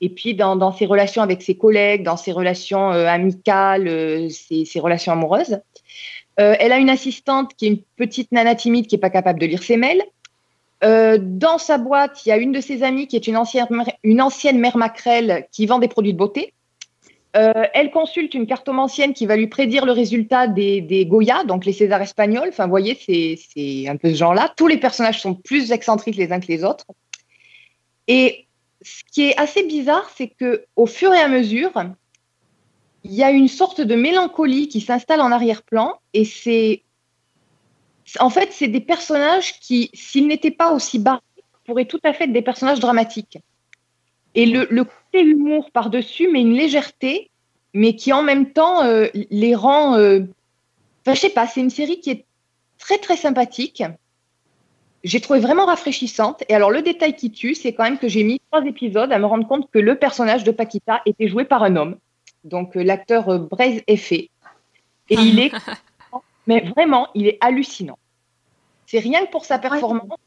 Et puis, dans, ses relations avec ses collègues, dans ses relations euh, amicales, euh, ses, relations amoureuses. Euh, elle a une assistante qui est une petite nana timide qui n'est pas capable de lire ses mails. Euh, dans sa boîte, il y a une de ses amies qui est une ancienne, une ancienne mère maquerelle qui vend des produits de beauté. Euh, elle consulte une cartomancienne qui va lui prédire le résultat des, des Goya, donc les Césars espagnols. Enfin, vous voyez, c'est un peu ce genre-là. Tous les personnages sont plus excentriques les uns que les autres. Et ce qui est assez bizarre, c'est que au fur et à mesure, il y a une sorte de mélancolie qui s'installe en arrière-plan. Et c'est. En fait, c'est des personnages qui, s'ils n'étaient pas aussi barrés, pourraient tout à fait être des personnages dramatiques. Et le, le côté humour par-dessus, mais une légèreté, mais qui en même temps euh, les rend. euh, Enfin, je sais pas, c'est une série qui est très très sympathique. J'ai trouvé vraiment rafraîchissante. Et alors, le détail qui tue, c'est quand même que j'ai mis trois épisodes à me rendre compte que le personnage de Paquita était joué par un homme. Donc, euh, l'acteur Braise Effet. Et il est. Mais vraiment, il est hallucinant. C'est rien que pour sa performance.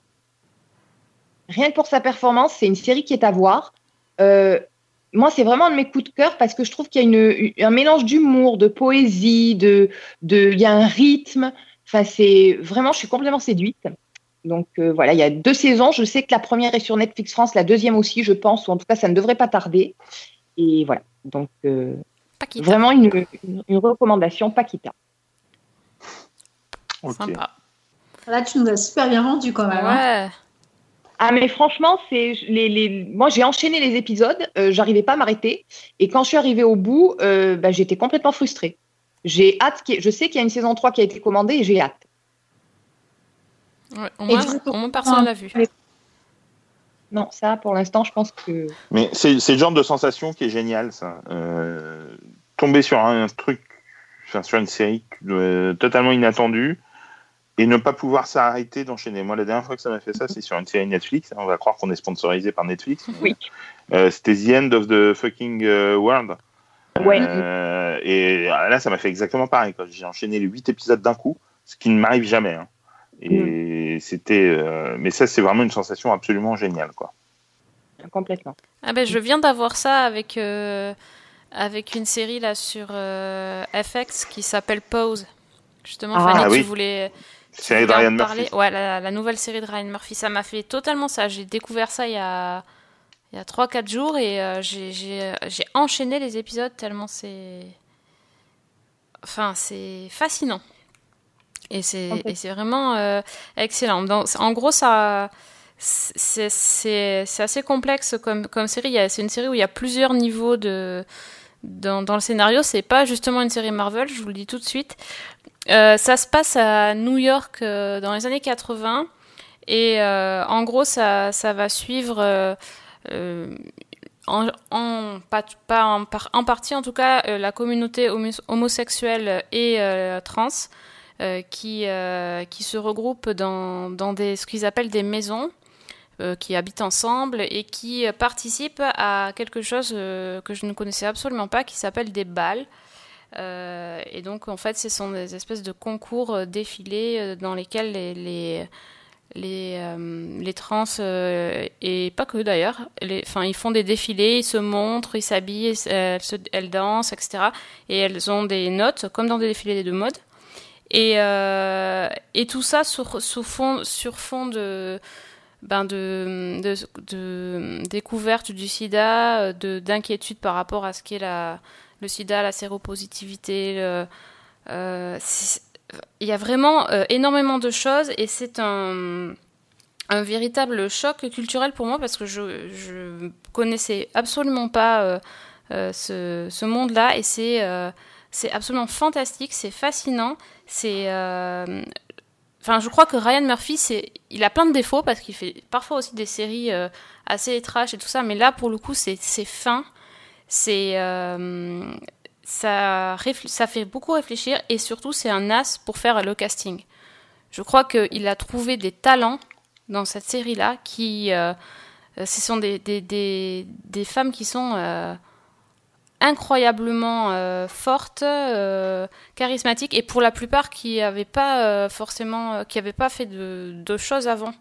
Rien que pour sa performance, c'est une série qui est à voir. Euh, moi, c'est vraiment un de mes coups de cœur parce que je trouve qu'il y a une, un mélange d'humour, de poésie, de, de, il y a un rythme. Enfin, c'est vraiment, je suis complètement séduite. Donc euh, voilà, il y a deux saisons. Je sais que la première est sur Netflix France, la deuxième aussi, je pense, ou en tout cas, ça ne devrait pas tarder. Et voilà, donc euh, vraiment une, une, une recommandation Paquita. Sympa. Là, tu nous l'as super bien vendu quand même. hein. Ah mais franchement, c'est les, les... moi j'ai enchaîné les épisodes, euh, j'arrivais pas à m'arrêter et quand je suis arrivée au bout, euh, bah, j'étais complètement frustrée. J'ai hâte, ait- je sais qu'il y a une saison 3 qui a été commandée et j'ai hâte. Ouais, au, Et moins, vous- au moins, personne l'a vu. Non, ça pour l'instant, je pense que Mais c'est c'est le genre de sensation qui est génial, ça. Euh, tomber sur un, truc, enfin, sur une série euh, totalement inattendue et ne pas pouvoir s'arrêter d'enchaîner. Moi, la dernière fois que ça m'a fait ça, c'est sur une série Netflix. On va croire qu'on est sponsorisé par Netflix. Oui. Euh, C'était The End of the Fucking euh, World. Ouais. Euh, et là, ça m'a fait exactement pareil. quoi. J'ai enchaîné les huit épisodes d'un coup, ce qui ne m'arrive jamais. hein. Et c'était, euh, mais ça, c'est vraiment une sensation absolument géniale, quoi. complètement. Ah ben, je viens d'avoir ça avec, euh, avec une série là sur euh, FX qui s'appelle Pause. Justement, Ah, Fanny, oui. tu voulais, Série de voulais en Ryan parler. Murphy. Ouais, la, la nouvelle série de Ryan Murphy. Ça m'a fait totalement ça. J'ai découvert ça il y a, il y a 3-4 jours et euh, j'ai- j'ai j'ai enchaîné les épisodes tellement c'est. Enfin, c'est fascinant. Et c'est et c'est vraiment euh, excellent. Dans- en gros, ça. C'est c'est- c'est assez complexe comme, comme série. Il y a- C'est une série où il y a plusieurs niveaux de, dans, dans le scénario. C'est pas justement une série Marvel, je vous le dis tout de suite. Euh, ça se passe à New York euh, dans les années 80 et euh, en gros ça, ça va suivre en, en- partie en tout cas la communauté homo- homosexuelle et trans qui, qui se regroupent dans, dans des, ce qu'ils appellent des maisons qui habitent ensemble et qui participent à quelque chose que je ne connaissais absolument pas qui s'appelle des balles. Euh, et donc, en fait, ce sont des espèces de concours euh, défilés euh, dans lesquels les, les, les, les trans, et pas que d'ailleurs, ils font des défilés, ils se montrent, ils s'habillent, elles, se- elles dansent, etc. Et elles ont des notes, comme dans des défilés de mode. Et, et tout ça sur, fond, sur fond de, ben de, de, de découverte du sida, de, d'inquiétude par rapport à ce qu'est la, le sida, la séropositivité. euh, il y a vraiment euh, énormément de choses et c'est un, véritable choc culturel pour moi parce que je, je connaissais absolument pas euh, ce, monde-là et c'est c'est absolument fantastique, c'est fascinant, c'est Enfin, je crois que Ryan Murphy, il a plein de défauts parce qu'il fait parfois aussi des séries assez trash et tout ça, mais là, pour le coup, c'est fin, c'est, euh, ça, fait beaucoup réfléchir et surtout, c'est un as pour faire le casting. Je crois qu'il a trouvé des talents dans cette série-là qui, euh, ce sont des, des, des, femmes qui sont euh, incroyablement fortes, charismatiques et pour la plupart qui n'avaient pas forcément, qui pas fait de, de choses avant.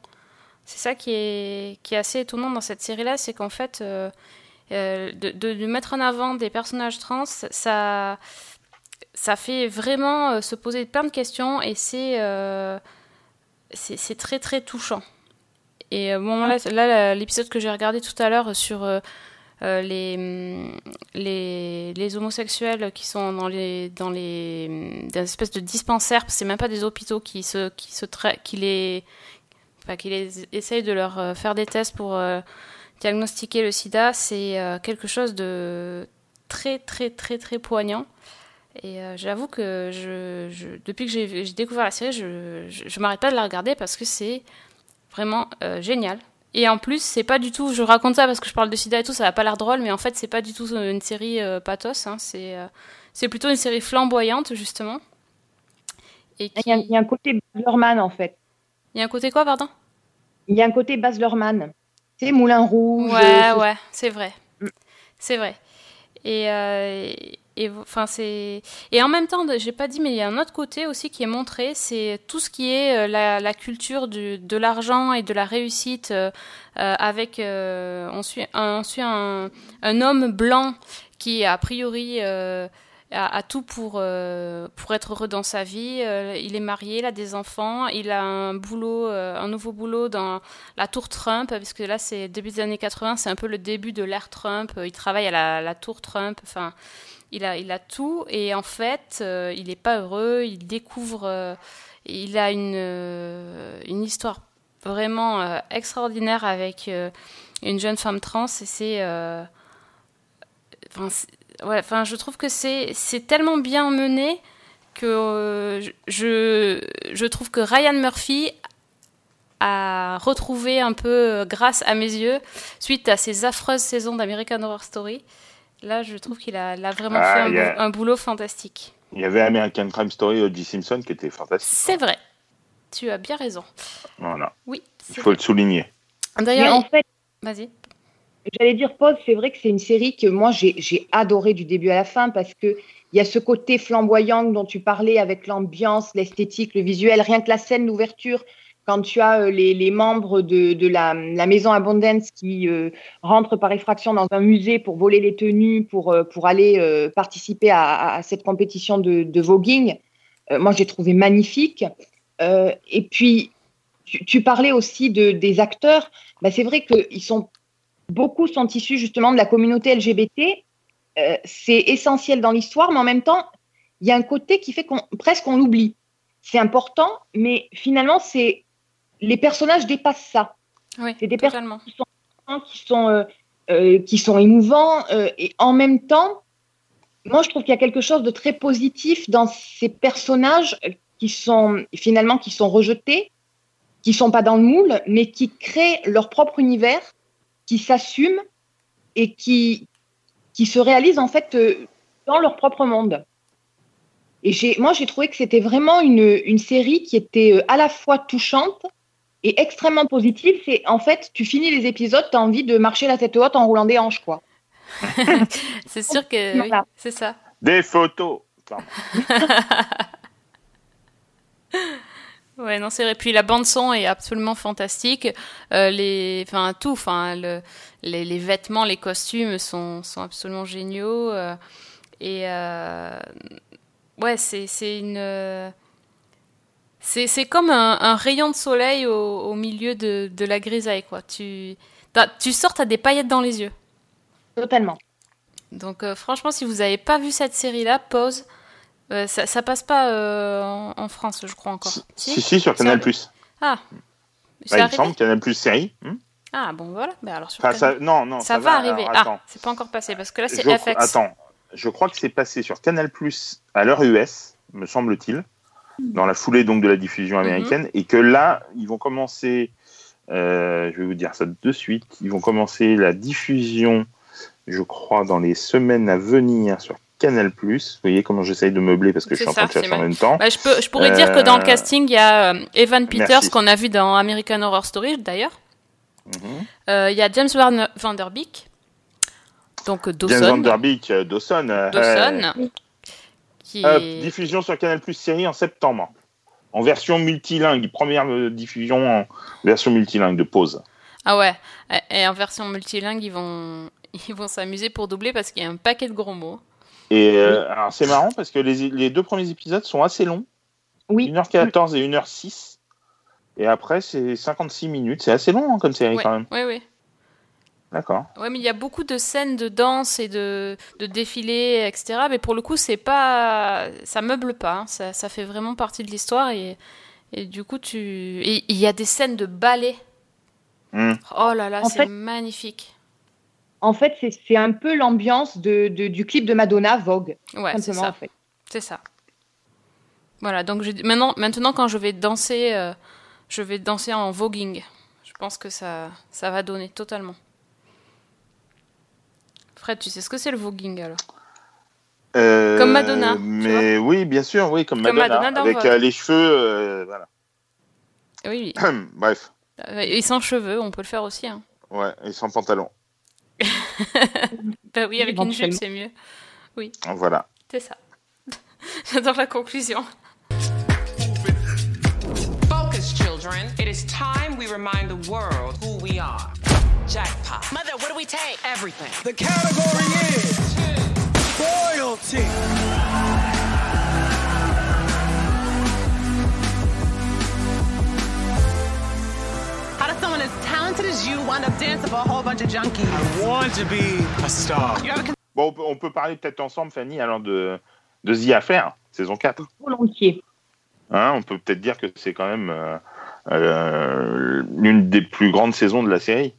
C'est ça qui est, qui est assez étonnant dans cette série-là, c'est qu'en fait, de, de, mettre en avant des personnages trans, ça, ça fait vraiment euh, se poser plein de questions et c'est euh, c'est très très touchant. Et euh, bon, là, l'épisode que j'ai regardé tout à l'heure sur euh, euh, les, hum, les, les homosexuels qui sont dans les, dans les hum, des espèces de dispensaires, c'est même pas des hôpitaux qui, se, qui, se qui, les, enfin, qui les essayent de leur euh, faire des tests pour euh, diagnostiquer le sida, c'est euh, quelque chose de très très très très poignant. Et euh, j'avoue que je, je- depuis que j'ai découvert la série, je, je, je m'arrête pas de la regarder parce que c'est vraiment euh, génial. Et en plus, c'est pas du tout. Je raconte ça parce que je parle de sida et tout, ça a pas l'air drôle, mais en fait, c'est pas du tout une série euh, pathos. hein, c'est plutôt une série flamboyante justement. Et Il y, a, il y a un côté Baz Luhrmann, en fait. Il y a un côté quoi, pardon? Il y a un côté Baz Luhrmann. C'est Moulin Rouge. Ouais, ouais, c'est vrai. C'est vrai. Et, euh, et enfin c'est et en même temps, j'ai pas dit, mais il y a un autre côté aussi qui est montré, c'est tout ce qui est euh, la, la culture du, de l'argent et de la réussite. euh, avec, euh, on suit, un, on suit un, un homme blanc qui a priori a, tout pour euh, pour être heureux dans sa vie. Euh, il est marié, il a des enfants, il a un boulot, euh, un nouveau boulot dans la tour Trump, parce que là c'est début des années 80, c'est un peu le début de l'ère Trump. Il travaille à la, tour Trump, enfin il a il a tout et en fait il n'est pas heureux. Il découvre, il a une une histoire vraiment extraordinaire avec une jeune femme trans et c'est- ouais, enfin, je trouve que c'est c'est tellement bien mené que euh, je, je trouve que Ryan Murphy a retrouvé un peu, euh, grâce à mes yeux, suite à ces affreuses saisons d'American Horror Story. Là, je trouve qu'il a, vraiment Ah, fait un, a- boulot fantastique. Il y avait American Crime Story O.J. Simpson qui était fantastique. C'est vrai. Tu as bien raison. Voilà. Oui. Il faut le souligner. D'ailleurs, en fait, vas-y. J'allais dire, Pause, c'est vrai que c'est une série que moi, j'ai adoré du début à la fin parce qu'il y a ce côté flamboyant dont tu parlais avec l'ambiance, l'esthétique, le visuel. Rien que la scène d'ouverture, quand tu as euh, les, les membres de, de la, maison Abundance qui euh, rentrent par effraction dans un musée pour voler les tenues, pour, euh, pour aller participer à, à- cette compétition de, de voguing, moi, j'ai trouvé magnifique. Et puis, tu, tu parlais aussi de, des acteurs. Bah, c'est vrai qu'ils sont beaucoup sont issus justement de la communauté LGBT. Euh, c'est essentiel dans l'histoire, mais en même temps, il y a un côté qui fait qu'on presque on l'oublie. C'est important, mais finalement, c'est les personnages dépassent ça. Oui, c'est des totalement. personnages qui sont, qui sont, euh, euh, qui sont émouvants euh, et en même temps, moi, je trouve qu'il y a quelque chose de très positif dans ces personnages qui sont finalement qui sont rejetés, qui sont pas dans le moule, mais qui créent leur propre univers, qui s'assument et qui qui se réalisent en fait euh, dans leur propre monde. Et j'ai, moi, j'ai trouvé que c'était vraiment une, une série qui était euh, à la fois touchante et extrêmement positive. C'est en fait, tu finis les épisodes, tu as envie de marcher la tête haute en roulant des hanches, quoi. c'est sûr que oui, Voilà. c'est ça. Des photos. Ouais, non, c'est vrai. Puis la bande son est absolument fantastique. Euh, les, enfin tout, enfin le, les, les vêtements, les costumes sont, sont absolument géniaux. euh, et euh, ouais, c'est, c'est une, c'est, c'est comme un, un rayon de soleil au, au milieu de, de la grisaille, quoi. Tu, tu sors, t'as des paillettes dans les yeux. Totalement. Donc euh, franchement, si vous n'avez pas vu cette série-là, pause. Euh, ça, ça passe pas euh, en, en France, je crois encore. Si, si, sur Canal+. Plus. Ah. Bah, il me semble, Canal Plus série. hmm Ah bon voilà. Bah, alors sur Enfin, ça, non, non, ça, ça, va, arriver. alors, ah, c'est pas encore passé parce que là c'est Je- FX. Attends, je crois que c'est passé sur Canal Plus à l'heure US, me semble-t-il, dans la foulée donc de la diffusion américaine, Mhm. et que là, ils vont commencer, euh, je vais vous dire ça de suite, ils vont commencer la diffusion, je crois, dans les semaines à venir sur Canal Plus. Vous voyez comment j'essaye de meubler parce que je suis en train ça, de chercher en même temps. Bah, je, peux, je pourrais dire que dans le Euh, casting, il y a euh, Evan Peters qu'on a vu dans American Horror Story d'ailleurs. Mhm. Euh, Il y a James Van Vanderbeek. Donc euh, Dawson. James Van Der Beek, euh, Dawson. euh, Dawson. euh, Qui Hop, est- diffusion sur Canal Plus série en septembre. En version multilingue, première euh, diffusion en version multilingue de pause. Ah ouais. Et- Et en version multilingue, ils vont ils vont s'amuser pour doubler parce qu'il y a un paquet de gros mots. Et euh, alors c'est marrant parce que les, les deux premiers épisodes sont assez longs. Oui. 1h14 et 1h06. Et après, c'est 56 minutes. C'est assez long hein, comme série Ouais, quand même. ouais, ouais. D'accord. Ouais, mais il y a beaucoup de scènes de danse et de, de défilés, etc. Mais pour le coup, c'est pas, ça meuble pas. hein. Ça, ça fait vraiment partie de l'histoire et, et du coup, tu, il y a des scènes de ballet. Hmm. Oh là là, c'est fait- magnifique. En fait, c'est- un peu l'ambiance de, de- du clip de Madonna, Vogue. Ouais, c'est ça. en fait. C'est ça. Voilà. Donc maintenant, maintenant, quand je vais danser, euh, je vais danser en voguing. Je pense que ça, ça va donner totalement. Fred, tu sais ce que c'est le voguing alors? Euh, Comme Madonna, tu Mais oui, bien sûr, oui, comme, Comme Madonna. Avec euh, les cheveux. euh, voilà. Oui, oui. Bref. Et sans cheveux, on peut le faire aussi. Hein. Ouais, et sans pantalon. Bah oui, avec une jupe, c'est mieux. Oui, Voilà. c'est ça. J'adore la conclusion. Focus, children. It is time we remind the world who we are. Jackpot. Mother, what do we take? Everything. The category is royalty. Someone as talented as you wind up dancing for a whole bunch of junkies? I want to be a star. Bon, on peut, on peut parler peut-être ensemble, Fanny, alors de, de The Affair, saison 4. Volontiers. Hein, on peut peut-être dire que c'est quand même euh, euh, l'une des plus grandes saisons de la série.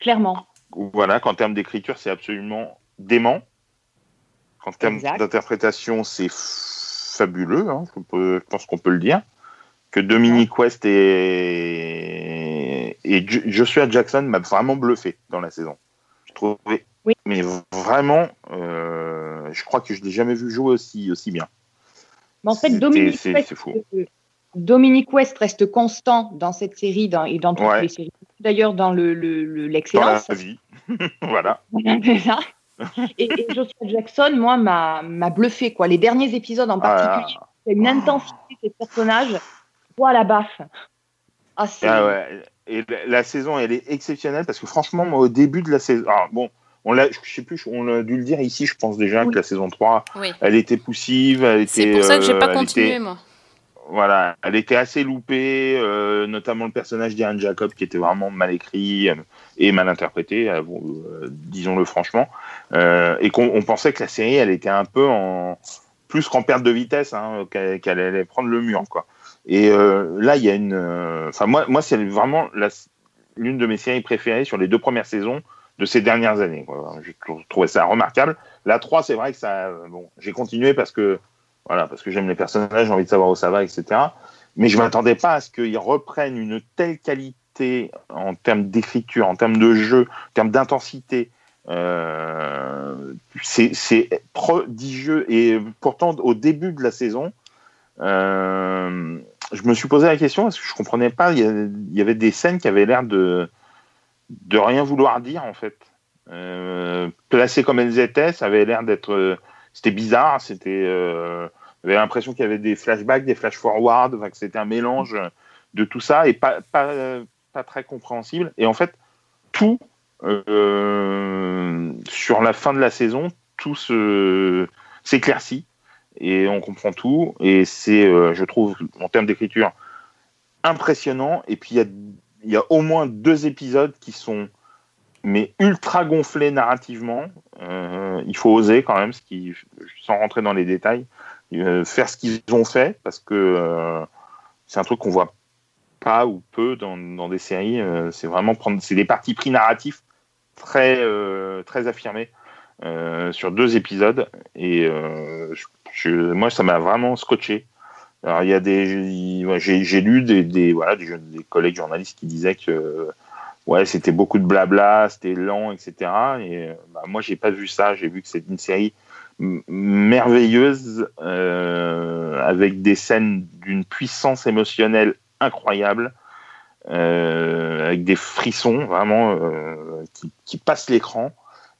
Clairement. Voilà, qu'en termes d'écriture, c'est absolument dément. Qu'en termes d'interprétation, c'est fabuleux, hein, on peut- je pense qu'on peut le dire. Que Dominique West et, et Jo- Joshua Jackson m'a vraiment bluffé dans la saison. Je trouvais, Oui. mais vraiment, euh, je crois que je l'ai jamais vu jouer aussi, aussi bien. Mais en fait, Dominique West, euh, Dominique West reste constant dans cette série dans- et dans toutes Ouais. les séries. D'ailleurs, dans le- le- le- Dans l'excellence. la vie. voilà. Ça. et, et Joshua Jackson, moi, m'a bluffé. Quoi. Les derniers épisodes en Ah, particulier, il y a une intensité de personnages. À la baffe. Ah, Ah ouais. Et la, la saison, elle est exceptionnelle parce que franchement, moi, au début de la saison, alors, bon, on l'a, je sais plus, on a dû le dire ici, je pense déjà Oui. que la saison 3, Oui. elle était poussive, elle était. C'est pour ça que j'ai euh, pas continué, était- moi. Voilà, elle était assez loupée, euh, notamment le personnage d'Ian Jacob qui était vraiment mal écrit euh, et mal interprété, euh, disons-le franchement, euh, et qu'on on pensait que la série, elle était un peu en plus qu'en perte de vitesse, hein, qu'elle qu'elle allait prendre le mur, quoi. Et euh, là, il y a une, euh, enfin moi, moi, c'est vraiment l'une de mes séries préférées sur les deux premières saisons. de ces dernières années. J'ai trou- trouvé ça remarquable. La 3, c'est vrai que ça. Bon, j'ai continué parce que voilà, parce que j'aime les personnages, j'ai envie de savoir où ça va, etc. Mais je m'attendais pas à ce qu'ils reprennent une telle qualité en termes d'écriture, en termes de jeu, en termes d'intensité. Euh, c'est prodigieux. Et pourtant, au début de la saison, euh, je me suis posé la question parce que je comprenais pas. Il y, avait des scènes qui avaient l'air de de rien vouloir dire en fait. Euh, placées comme elles étaient, ça avait l'air d'être. euh, c'était bizarre. C'était. J'avais l'impression qu'il y avait des flashbacks, des flash forward, enfin, que c'était un mélange de tout ça et pas pas pas très compréhensible. Et en fait, tout sur la fin de la saison, tout se s'éclaircit et on comprend tout. Et c'est, euh, je trouve, en termes d'écriture, impressionnant. Et puis il y a, y a au moins deux épisodes qui sont mais ultra gonflés narrativement. Euh, il faut oser quand même, sans rentrer dans les détails, euh, faire ce qu'ils ont fait parce que c'est un truc qu'on voit pas ou peu dans, dans des séries. C'est vraiment prendre, c'est des partis pris narratifs très très affirmés sur deux épisodes et euh, moi ça m'a vraiment scotché. Alors il y a des, j'ai lu des, voilà des, collègues journalistes qui disaient que ouais c'était beaucoup de blabla, c'était lent, etc. Et euh, bah, moi j'ai pas vu ça. J'ai vu que c'est une série merveilleuse euh, avec des scènes d'une puissance émotionnelle incroyable, euh, avec des frissons vraiment euh, qui passent l'écran.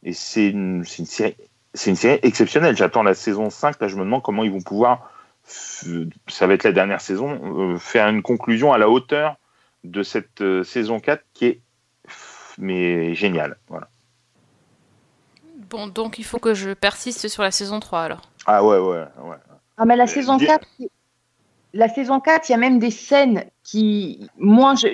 Et c'est une, c'est une série, c'est une série exceptionnelle. J'attends la saison 5. Là, je me demande comment ils vont pouvoir, f- ça va être la dernière saison, euh, faire une conclusion à la hauteur de cette euh, saison 4 qui est mais géniale. Voilà. Bon, donc il faut que je persiste sur la saison 3 alors. Ah ouais, ouais, ouais. Ah, mais la saison dis- 4, la saison 4, il y a même des scènes qui,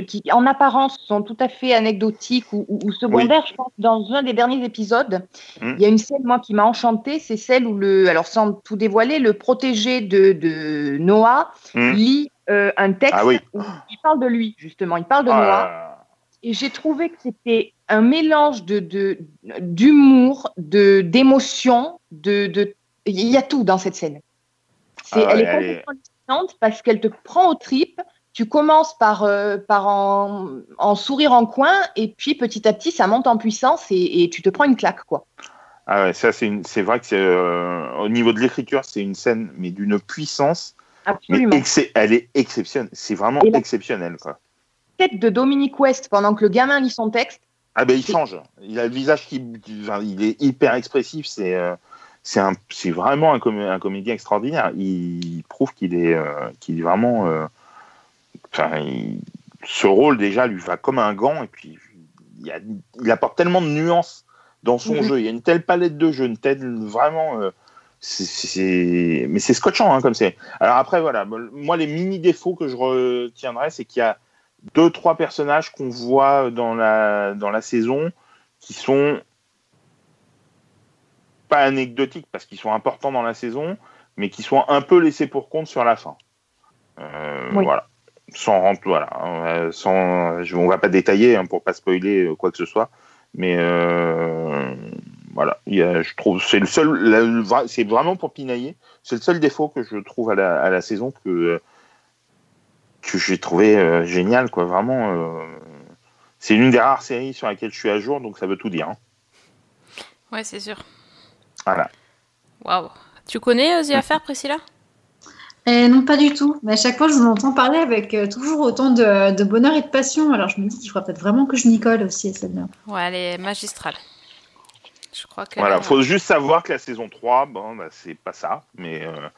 qui en apparence sont tout à fait anecdotiques ou, ou- ou secondaires. Je pense dans un des derniers épisodes, Mm. il y a une scène, moi, qui m'a enchantée. C'est celle où, le, alors sans tout dévoiler, le protégé de, de Noah Mm. lit euh, un texte Ah oui. où il parle de lui, justement. Il parle de Ah, Noah. Et j'ai trouvé que c'était un mélange de de- d'humour, de d'émotion, de, de il y a tout dans cette scène. Ah elle est- complètement parce qu'elle te prend aux tripes. Tu commences par euh, par en, en sourire en coin et puis petit à petit ça monte en puissance et, et tu te prends une claque quoi. Ah ouais, ça c'est vrai que c'est euh, au niveau de l'écriture, c'est une scène mais d'une puissance. Mais Absolument. excep- elle est exceptionnelle. C'est vraiment la- exceptionnel quoi. Tête de Dominique West pendant que le gamin lit son texte. Ah ben il change. Il a le visage qui, il est hyper expressif. C'est euh, c'est un, c'est vraiment un, comé- un comédien extraordinaire. Il, prouve qu'il est, euh, qu'il est vraiment. euh, Enfin, il- ce rôle déjà lui va comme un gant et puis il, y a- il apporte tellement de nuances dans son Mhm. jeu. Il y a une telle palette de jeux, une telle vraiment. euh, c'est- mais c'est scotchant hein, comme c'est. Alors après voilà, moi les mini défauts que je retiendrai, c'est qu'il y a deux trois personnages qu'on voit dans la dans la saison qui sont pas anecdotiques parce qu'ils sont importants dans la saison, mais qui sont un peu laissés pour compte sur la fin. Euh, Oui. Voilà. Sans rentrer, voilà, euh, sans, je, on va pas détailler hein, pour pas spoiler euh, quoi que ce soit, mais euh, voilà, il y a, je trouve c'est le seul, c'est vraiment pour pinailler, c'est le seul défaut que je trouve à la, à la saison que que j'ai trouvé euh, génial, quoi, vraiment. euh, c'est l'une des rares séries sur laquelle je suis à jour, donc ça veut tout dire. hein. Ouais, c'est sûr. Voilà. Waouh. Tu connais euh, The Affair, Priscilla? Et non, pas du tout. Mais à chaque fois, je vous entends parler avec euh, toujours autant de, de bonheur et de passion. Alors je me dis qu'il faudra peut-être vraiment que je m'y colle aussi à celle-là. Ouais, elle est magistrale. Je crois que. Voilà, faut juste savoir que la saison 3, bon, bah, c'est pas ça, mais euh,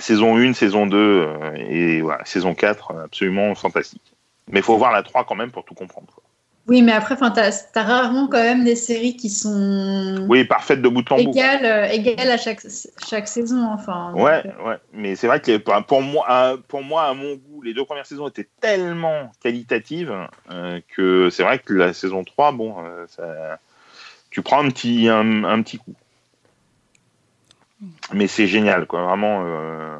saison 1, saison 2 euh, et voilà, saison 4, euh, absolument fantastique. Mais il faut voir la 3 quand même pour tout comprendre. quoi. Oui, mais après, enfin, t'as as rarement quand même des séries qui sont Oui, parfaite de bout en bout. égales, euh, égales à chaque, chaque saison. Enfin, Ouais, euh, ouais, mais c'est vrai que pour- moi, à, pour moi, à mon goût, les deux premières saisons étaient tellement qualitatives euh, que c'est vrai que la saison 3, bon, euh, ça- tu prends un petit, un, un petit coup. Mais c'est génial, quoi, vraiment. euh,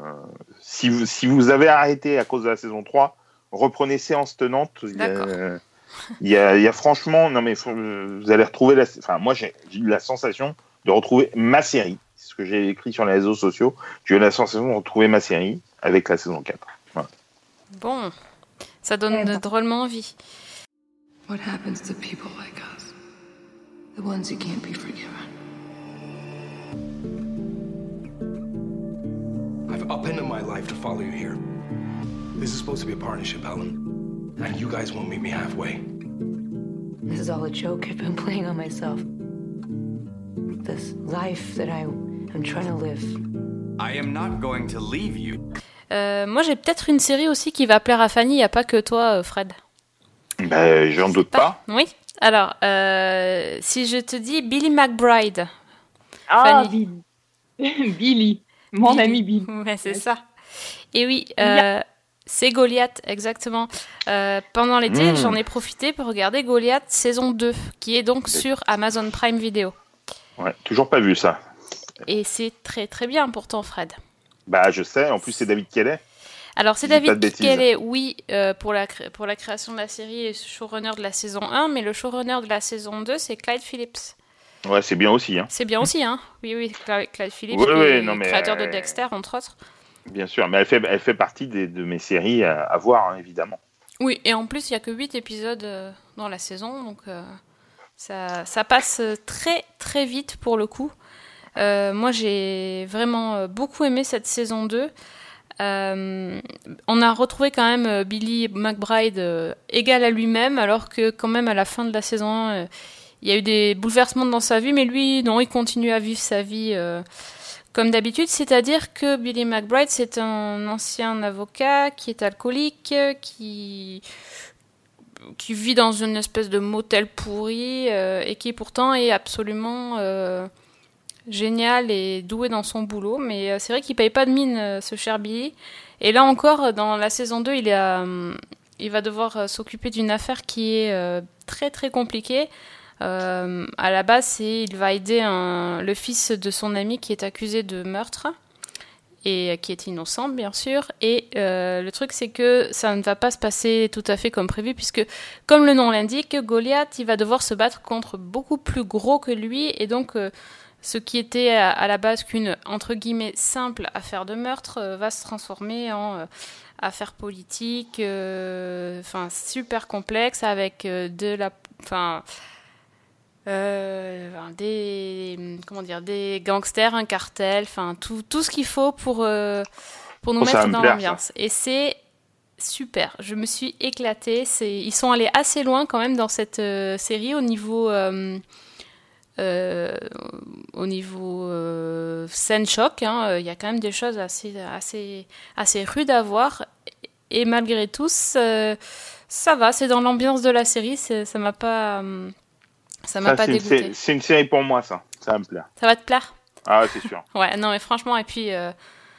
si, vous, si vous avez arrêté à cause de la saison 3, reprenez séance tenante. D'accord. Il y a, il y a franchement, non mais faut- vous allez retrouver la, enfin moi j'ai eu la sensation de retrouver ma série. C'est ce que j'ai écrit sur les réseaux sociaux. J'ai eu la sensation de retrouver ma série avec la saison 4. Voilà. Bon, ça donne drôlement envie. What happens to people like us? The ones who can't be forgiven. I've upended my life to follow you here. This is supposed to be a partnership, Helen. And you guys won't meet me halfway. This is all a joke I've been playing on myself. This life that I am trying to live. I am not going to leave you. Euh, moi, j'ai peut-être une série aussi qui va plaire à Fanny, il n'y a pas que toi, euh, Fred. Ben, j'en doute pas. Oui Alors, euh, si je te dis Billy McBride. Ah, Fanny. Billy. Billy. Mon ami Billy. Ouais, c'est ça. Et oui, euh, c'est Goliath, exactement. Euh, pendant l'été, Mm. j'en ai profité pour regarder Goliath saison 2, qui est donc sur Amazon Prime Video. Ouais, toujours pas vu ça. Et c'est très très bien pourtant, Fred. Bah je sais. En plus c'est David Kelly. Alors, c'est David. Kelly, oui, euh, pour, la pour la création de la série et showrunner de la saison 1, mais le showrunner de la saison 2, c'est Clyde Phillips. Ouais, c'est bien aussi. Hein. C'est bien aussi, hein Oui, oui, Clyde Phillips, Oui, qui oui, est non, mais, créateur de euh, Dexter, entre autres. Bien sûr, mais elle fait, elle fait partie de mes séries à, voir hein, évidemment. Oui, et en plus, il n'y a que 8 épisodes euh, dans la saison, donc euh, ça, ça passe très très vite pour le coup. Euh, moi, j'ai vraiment beaucoup aimé cette saison 2. Euh, on a retrouvé quand même Billy McBride égal à lui-même, alors que quand même à la fin de la saison 1, euh, il y a eu des bouleversements dans sa vie, mais lui, non, il continue à vivre sa vie comme d'habitude, c'est-à-dire que Billy McBride, c'est un ancien avocat qui est alcoolique, euh, qui qui vit dans une espèce de motel pourri euh, et qui pourtant est absolument euh, génial et doué dans son boulot. Mais c'est vrai qu'il paye pas de mine, ce cher Billy. Et là encore, dans la saison 2, il, il va devoir s'occuper d'une affaire qui est très très compliquée. Euh, à la base, il va aider le fils de son ami qui est accusé de meurtre et qui est innocent, bien sûr. Et euh, le truc, c'est que ça ne va pas se passer tout à fait comme prévu, puisque, comme le nom l'indique, Goliath, il va devoir se battre contre beaucoup plus gros que lui, et donc euh, ce qui était à, la base qu'une entre guillemets simple affaire de meurtre va se transformer en affaire politique, enfin super complexe avec de la, enfin euh, des comment dire des gangsters, un cartel, enfin tout, tout ce qu'il faut pour euh, pour nous Oh, mettre me dans l'ambiance. Et c'est super. Je me suis éclatée. C'est ils sont allés assez loin quand même dans cette euh, série au niveau au niveau scène choc. hein. Il y a quand même des choses assez assez assez rudes à voir. Et malgré tout, ça, va. C'est dans l'ambiance de la série. c'est- Ça m'a pas euh, ça m'a pas c'est une, dégoûté. c'est une série pour moi ça. Ça va me plaire. Ça va te plaire? Ah ouais, c'est sûr. Ouais, non, mais franchement, et puis. euh,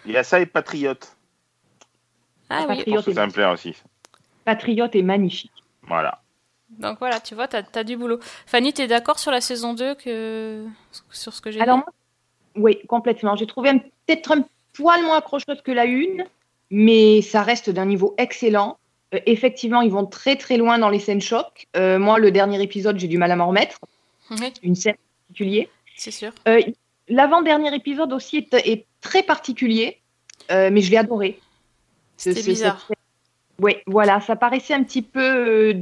Il y a ça et Patriote. Ah oui. Je pense que ça va me plaire aussi. Patriote est magnifique. Voilà. Donc voilà, tu vois, t'as as du boulot. Fanny, t'es d'accord sur la saison 2 que... sur ce que j'ai Alors, dit? moi, oui, complètement. J'ai trouvé un- peut-être un poil moins accrocheuse que la une, mais ça reste d'un niveau excellent. Euh, effectivement, ils vont très très loin dans les scènes choc. Euh, moi, le dernier épisode, j'ai du mal à m'en remettre. Oui, Une scène particulière. c'est sûr. Euh, L'avant-dernier épisode aussi est, est très particulier, euh, mais je l'ai adoré. C'était bizarre. Oui, voilà, ça paraissait un petit peu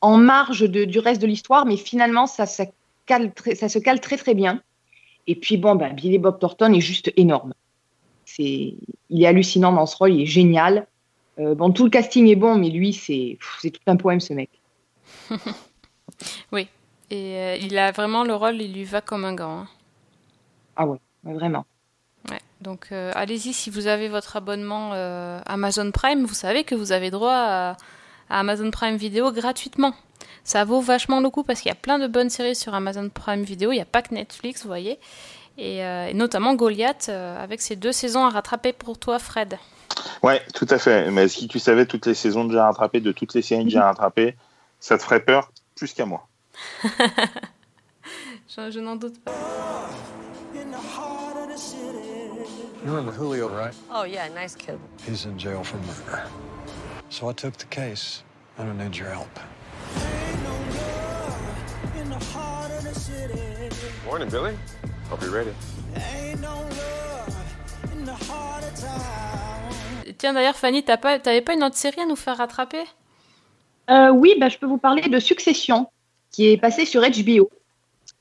en marge de- du reste de l'histoire, mais finalement, ça, ça, cale très- ça se cale très très bien. Et puis bon, bah, Billy Bob Thornton est juste énorme. Il est hallucinant dans ce rôle, il est génial. Euh, bon, tout le casting est bon, mais lui, c'est, tout un poème ce mec. Oui. Et euh, il a vraiment le rôle, il lui va comme un gant. hein. Ah ouais, vraiment. Ouais. Donc euh, allez-y, si vous avez votre abonnement Amazon Prime, vous savez que vous avez droit à, à Amazon Prime Video gratuitement. Ça vaut vachement le coup parce qu'il y a plein de bonnes séries sur Amazon Prime Video. Il n'y a pas que Netflix, vous voyez. Et, et notamment Goliath, avec ses deux saisons à rattraper pour toi, Fred. Ouais, tout à fait. Mais si tu savais toutes les saisons déjà rattrapées, de toutes les séries déjà rattrapées, ça te ferait peur plus qu'à moi. Je, je n'en doute pas. You remember Julio, right? Oh, yeah, nice kid. He's in jail for murder. So I took the case. I don't need your help. Morning, Billy. Hope you're ready. Tiens, d'ailleurs, Fanny, t'as pas, t'avais pas une autre série à nous faire rattraper? Euh, oui, bah, je peux vous parler de Succession, qui est passé sur HBO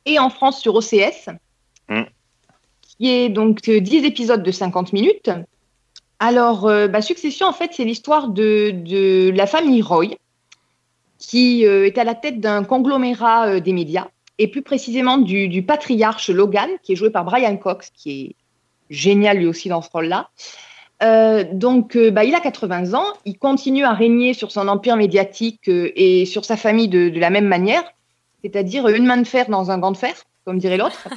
et en France sur OCS, Mm. qui est donc euh, 10 épisodes de 50 minutes. Alors, euh, bah, Succession, en fait, c'est l'histoire de, de la famille Roy, qui euh, est à la tête d'un conglomérat euh, des médias, et plus précisément du, du patriarche Logan, qui est joué par Brian Cox, qui est génial lui aussi dans ce rôle-là. Euh, donc, euh, bah, il a 80 ans, il continue à régner sur son empire médiatique euh, et sur sa famille de, de la même manière, c'est-à-dire une main de fer dans un gant de fer, comme dirait l'autre.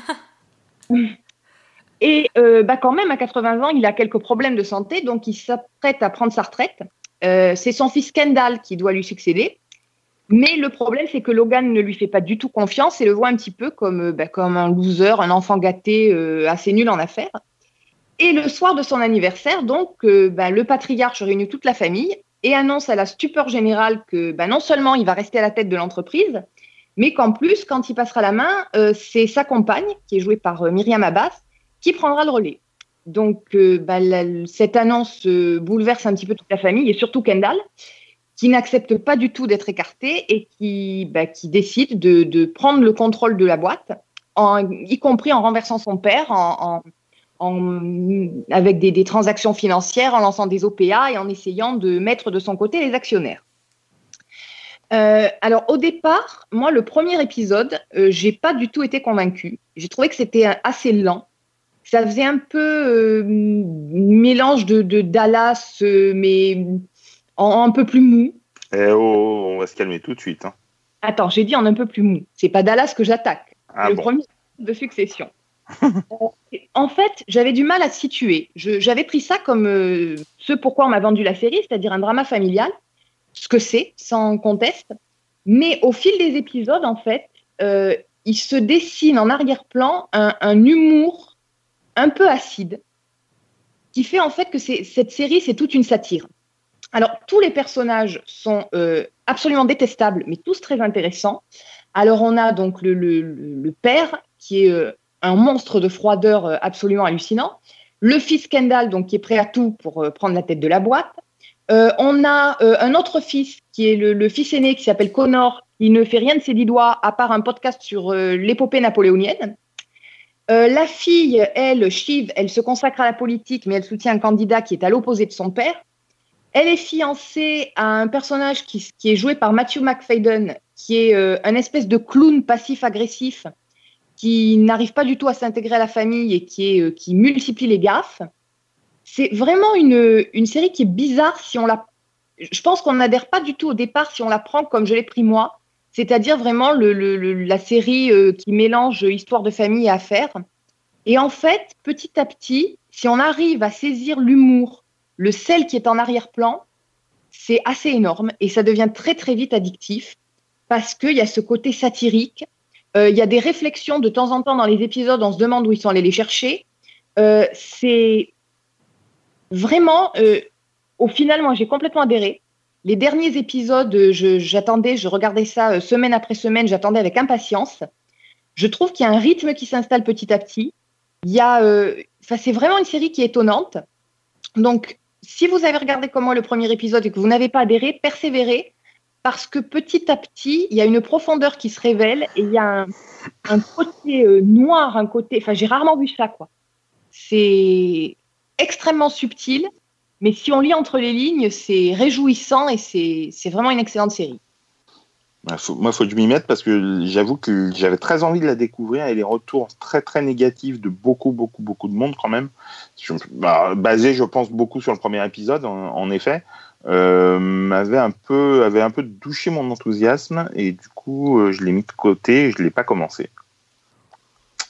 et bah, quand même, à 80 ans, il a quelques problèmes de santé, donc il s'apprête à prendre sa retraite. C'est son fils Kendall qui doit lui succéder. Mais le problème, c'est que Logan ne lui fait pas du tout confiance et le voit un petit peu comme, bah, comme un loser, un enfant gâté assez nul en affaires. Et le soir de son anniversaire, donc, euh, bah, le patriarche réunit toute la famille et annonce à la stupeur générale que bah, non seulement il va rester à la tête de l'entreprise, mais qu'en plus, quand il passera la main, euh, c'est sa compagne, qui est jouée par euh, Myriam Abbas, qui prendra le relais. Donc, euh, bah, cette annonce bouleverse un petit peu toute la famille et surtout Kendall, qui n'accepte pas du tout d'être écarté et qui, décide de, prendre le contrôle de la boîte, y compris en renversant son père, en- en- avec des, des transactions financières, en lançant des OPA et en essayant de mettre de son côté les actionnaires. Euh, alors au départ, moi le premier épisode, euh, j'ai pas du tout été convaincue. J'ai trouvé que c'était assez lent. Ça faisait un peu euh, mélange de, de Dallas, euh, mais en un peu plus mou. Eh oh, on va se calmer tout de suite. hein. Attends, j'ai dit en un peu plus mou. C'est pas Dallas que j'attaque. Ah le bon. premier de succession. Euh, en fait, j'avais du mal à situer. J'avais pris ça comme euh, ce pourquoi on m'a vendu la série, c'est-à-dire un drama familial, ce que c'est, sans conteste. Mais au fil des épisodes, en fait, euh, il se dessine en arrière-plan un, humour un peu acide, qui fait en fait que cette série, c'est toute une satire. Alors, tous les personnages sont absolument détestables, mais tous très intéressants. Alors, on a donc le, père, qui est un monstre de froideur euh, absolument hallucinant. Le fils Kendall, donc, qui est prêt à tout pour euh, prendre la tête de la boîte. Euh, on a un autre fils, qui est le, fils aîné, qui s'appelle Connor. Il ne fait rien de ses dix doigts, à part un podcast sur l'épopée napoléonienne. La fille, elle, Shiv, elle se consacre à la politique, mais elle soutient un candidat qui est à l'opposé de son père. Elle est fiancée à un personnage qui, qui est joué par Matthew McFadden, qui est un espèce de clown passif-agressif qui n'arrive pas du tout à s'intégrer à la famille et qui, euh, multiplie les gaffes. C'est vraiment une, série qui est bizarre si on la. Je pense qu'on n'adhère pas du tout au départ si on la prend comme je l'ai pris moi, c'est-à-dire vraiment la série euh, qui mélange histoire de famille et affaires. Et en fait, petit à petit, si on arrive à saisir l'humour, le sel qui est en arrière-plan, c'est assez énorme et ça devient très très vite addictif parce qu'il y a ce côté satirique. Euh, Il y a des réflexions de temps en temps dans les épisodes, on se demande où ils sont allés les chercher. Euh, c'est vraiment, euh, au final, moi j'ai complètement adhéré. Les derniers épisodes, j'attendais, je, regardais ça semaine après semaine, j'attendais avec impatience. Je trouve qu'il y a un rythme qui s'installe petit à petit. Il y a, c'est vraiment une série qui est étonnante. Donc, si vous avez regardé comme moi le premier épisode et que vous n'avez pas adhéré, persévérez parce que petit à petit, il y a une profondeur qui se révèle et il y a un, côté euh, noir, un côté. Enfin, j'ai rarement vu ça, quoi. C'est extrêmement subtil, mais si on lit entre les lignes, c'est réjouissant et c'est vraiment une excellente série. Bah, moi, il faut que je m'y mette parce que j'avoue que j'avais très envie de la découvrir et les retours très très négatifs de beaucoup beaucoup beaucoup de monde quand même, bah, basé je pense beaucoup sur le premier épisode en effet, euh, m'avait un peu avait un peu douché mon enthousiasme et du coup euh, je l'ai mis de côté et je l'ai pas commencé.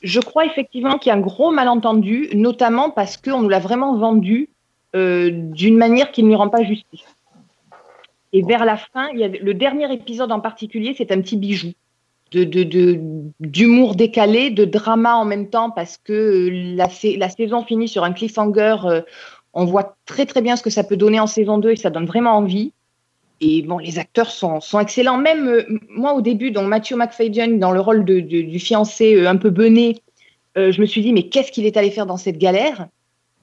Je crois effectivement qu'il y a un gros malentendu, notamment parce qu'on nous l'a vraiment vendu euh, d'une manière qui ne lui rend pas justice. Et vers la fin, il y a le dernier épisode en particulier, c'est un petit bijou de, de, de- d'humour décalé, de drama en même temps, parce que euh, la, sa- la saison finit sur un cliffhanger. On voit très très bien ce que ça peut donner en saison 2 et ça donne vraiment envie. Et bon, les acteurs sont, sont excellents. Même euh, moi, au début, donc Matthew dans le rôle de, du fiancé euh, un peu bené, euh, je me suis dit, mais qu'est-ce qu'il est allé faire dans cette galère?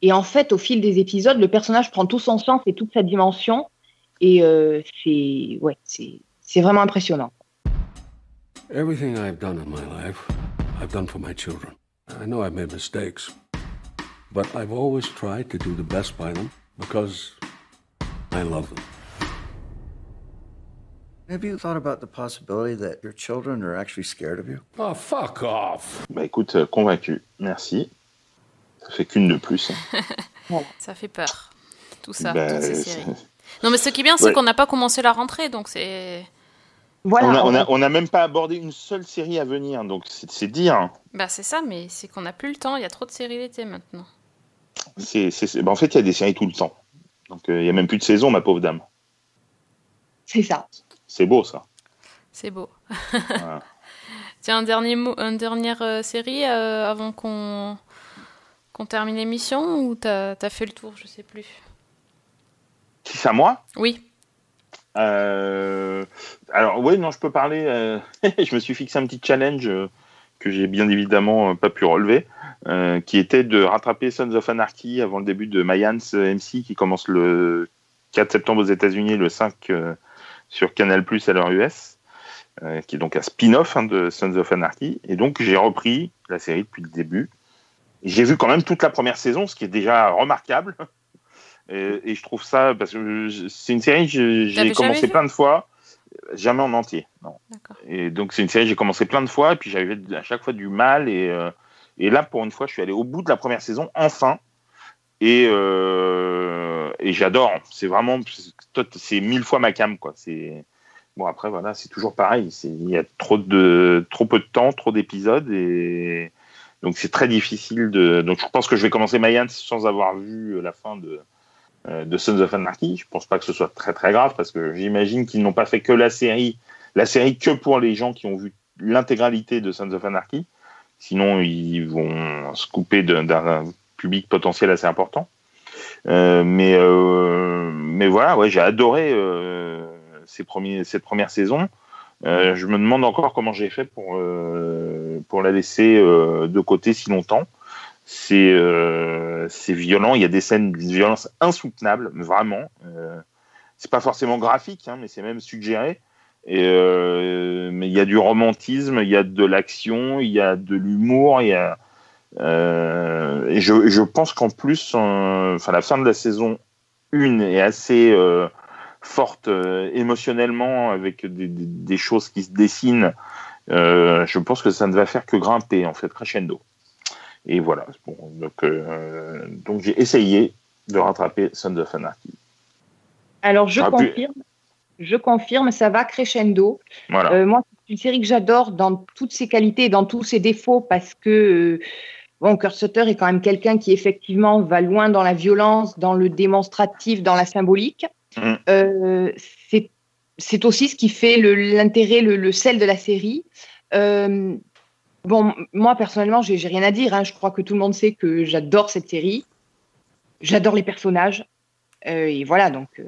Et en fait, au fil des épisodes, le personnage prend tout son sens et toute sa dimension. Et c'est ouais, vraiment impressionnant. Everything I've done in my life, I've done for my children. I know I've made mistakes, but I've always tried to do the best by them because I love them. Have you thought about the possibility that your children are actually scared of you? Oh, fuck off. Bah écoute, euh, convaincu. Merci. Ça fait qu'une de plus. hein. Ça fait peur. Tout ça, Bah, toutes ces c'est- séries. Non, mais ce qui est bien, c'est Ouais. qu'on n'a pas commencé la rentrée, donc c'est. on a- on a- on n'a même pas abordé une seule série à venir, donc c'est c'est dire. Bah, c'est ça, mais c'est qu'on n'a plus le temps. Il y a trop de séries l'été maintenant. C'est, bah, en fait, il y a des séries tout le temps. Donc euh, il n'y a même plus de saison, ma pauvre dame. C'est ça. C'est beau ça. C'est beau. Voilà. Tiens, un dernier mot, une dernière euh, série euh, avant qu'on qu'on termine l'émission ou t'as as fait le tour, je sais plus? Si c'est à moi? Oui. Euh, alors oui, non, je peux parler. euh, je me suis fixé un petit challenge euh, que j'ai bien évidemment euh, pas pu relever, euh, qui était de rattraper Sons of Anarchy avant le début de Mayans euh, MC qui commence le 4 septembre aux États-Unis, le 5 euh, sur Canal Plus à l'heure US, euh, qui est donc un spin-off hein, de Sons of Anarchy. Et donc j'ai repris la série depuis le début. J'ai vu quand même toute la première saison, ce qui est déjà remarquable. Et, et je trouve ça parce que c'est une série que j'ai- commencé plein de fois, jamais en entier. Non. Et donc c'est une série que j'ai commencé plein de fois et puis j'avais à chaque fois du mal et euh, et là pour une fois je suis allé au bout de la première saison enfin et euh, j'adore. C'est vraiment c'est- mille fois ma cam quoi. C'est bon après voilà c'est toujours pareil. Il y a trop de trop peu de temps, trop d'épisodes et donc c'est très difficile de. Donc je pense que je vais commencer Mayans sans avoir vu la fin de euh, de Sons of Anarchy. Je pense pas que ce soit très très grave parce que j'imagine qu'ils n'ont pas fait que la série, la série que pour les gens qui ont vu l'intégralité de Sons of Anarchy. Sinon ils vont se couper de- d'un public potentiel assez important. Euh, mais euh, mais voilà, ouais, j'ai adoré euh, ces premiers, cette première saison. Je me demande encore comment j'ai fait pour pour la laisser de côté si longtemps. C'est violent. Il y a des scènes d'une violence insoutenable, vraiment. C'est pas forcément graphique, hein, mais c'est même suggéré. Et euh, mais il y a du romantisme, il y a de l'action, il y a de l'humour, il y a euh, et je, je pense qu'en plus, euh, enfin la fin de la saison 1 est assez euh, forte émotionnellement avec des, des- des choses qui se dessinent. Je pense que ça ne va faire que grimper en fait crescendo. Et voilà. Bon, donc donc j'ai essayé de rattraper Sons of Anarchy. Alors, je Ah, puis- confirme, je confirme, ça va crescendo. Voilà. Euh, moi, c'est une série que j'adore dans toutes ses qualités et dans tous ses défauts parce que, euh, bon, Kurt Sutter est quand même quelqu'un qui, effectivement, va loin dans la violence, dans le démonstratif, dans la symbolique. Mm. Euh, c'est aussi ce qui fait l'intérêt, le, le sel de la série. Euh, bon, moi, personnellement, j'ai j'ai rien à dire. hein. Je crois que tout le monde sait que j'adore cette série. J'adore les personnages. Euh, et voilà, donc.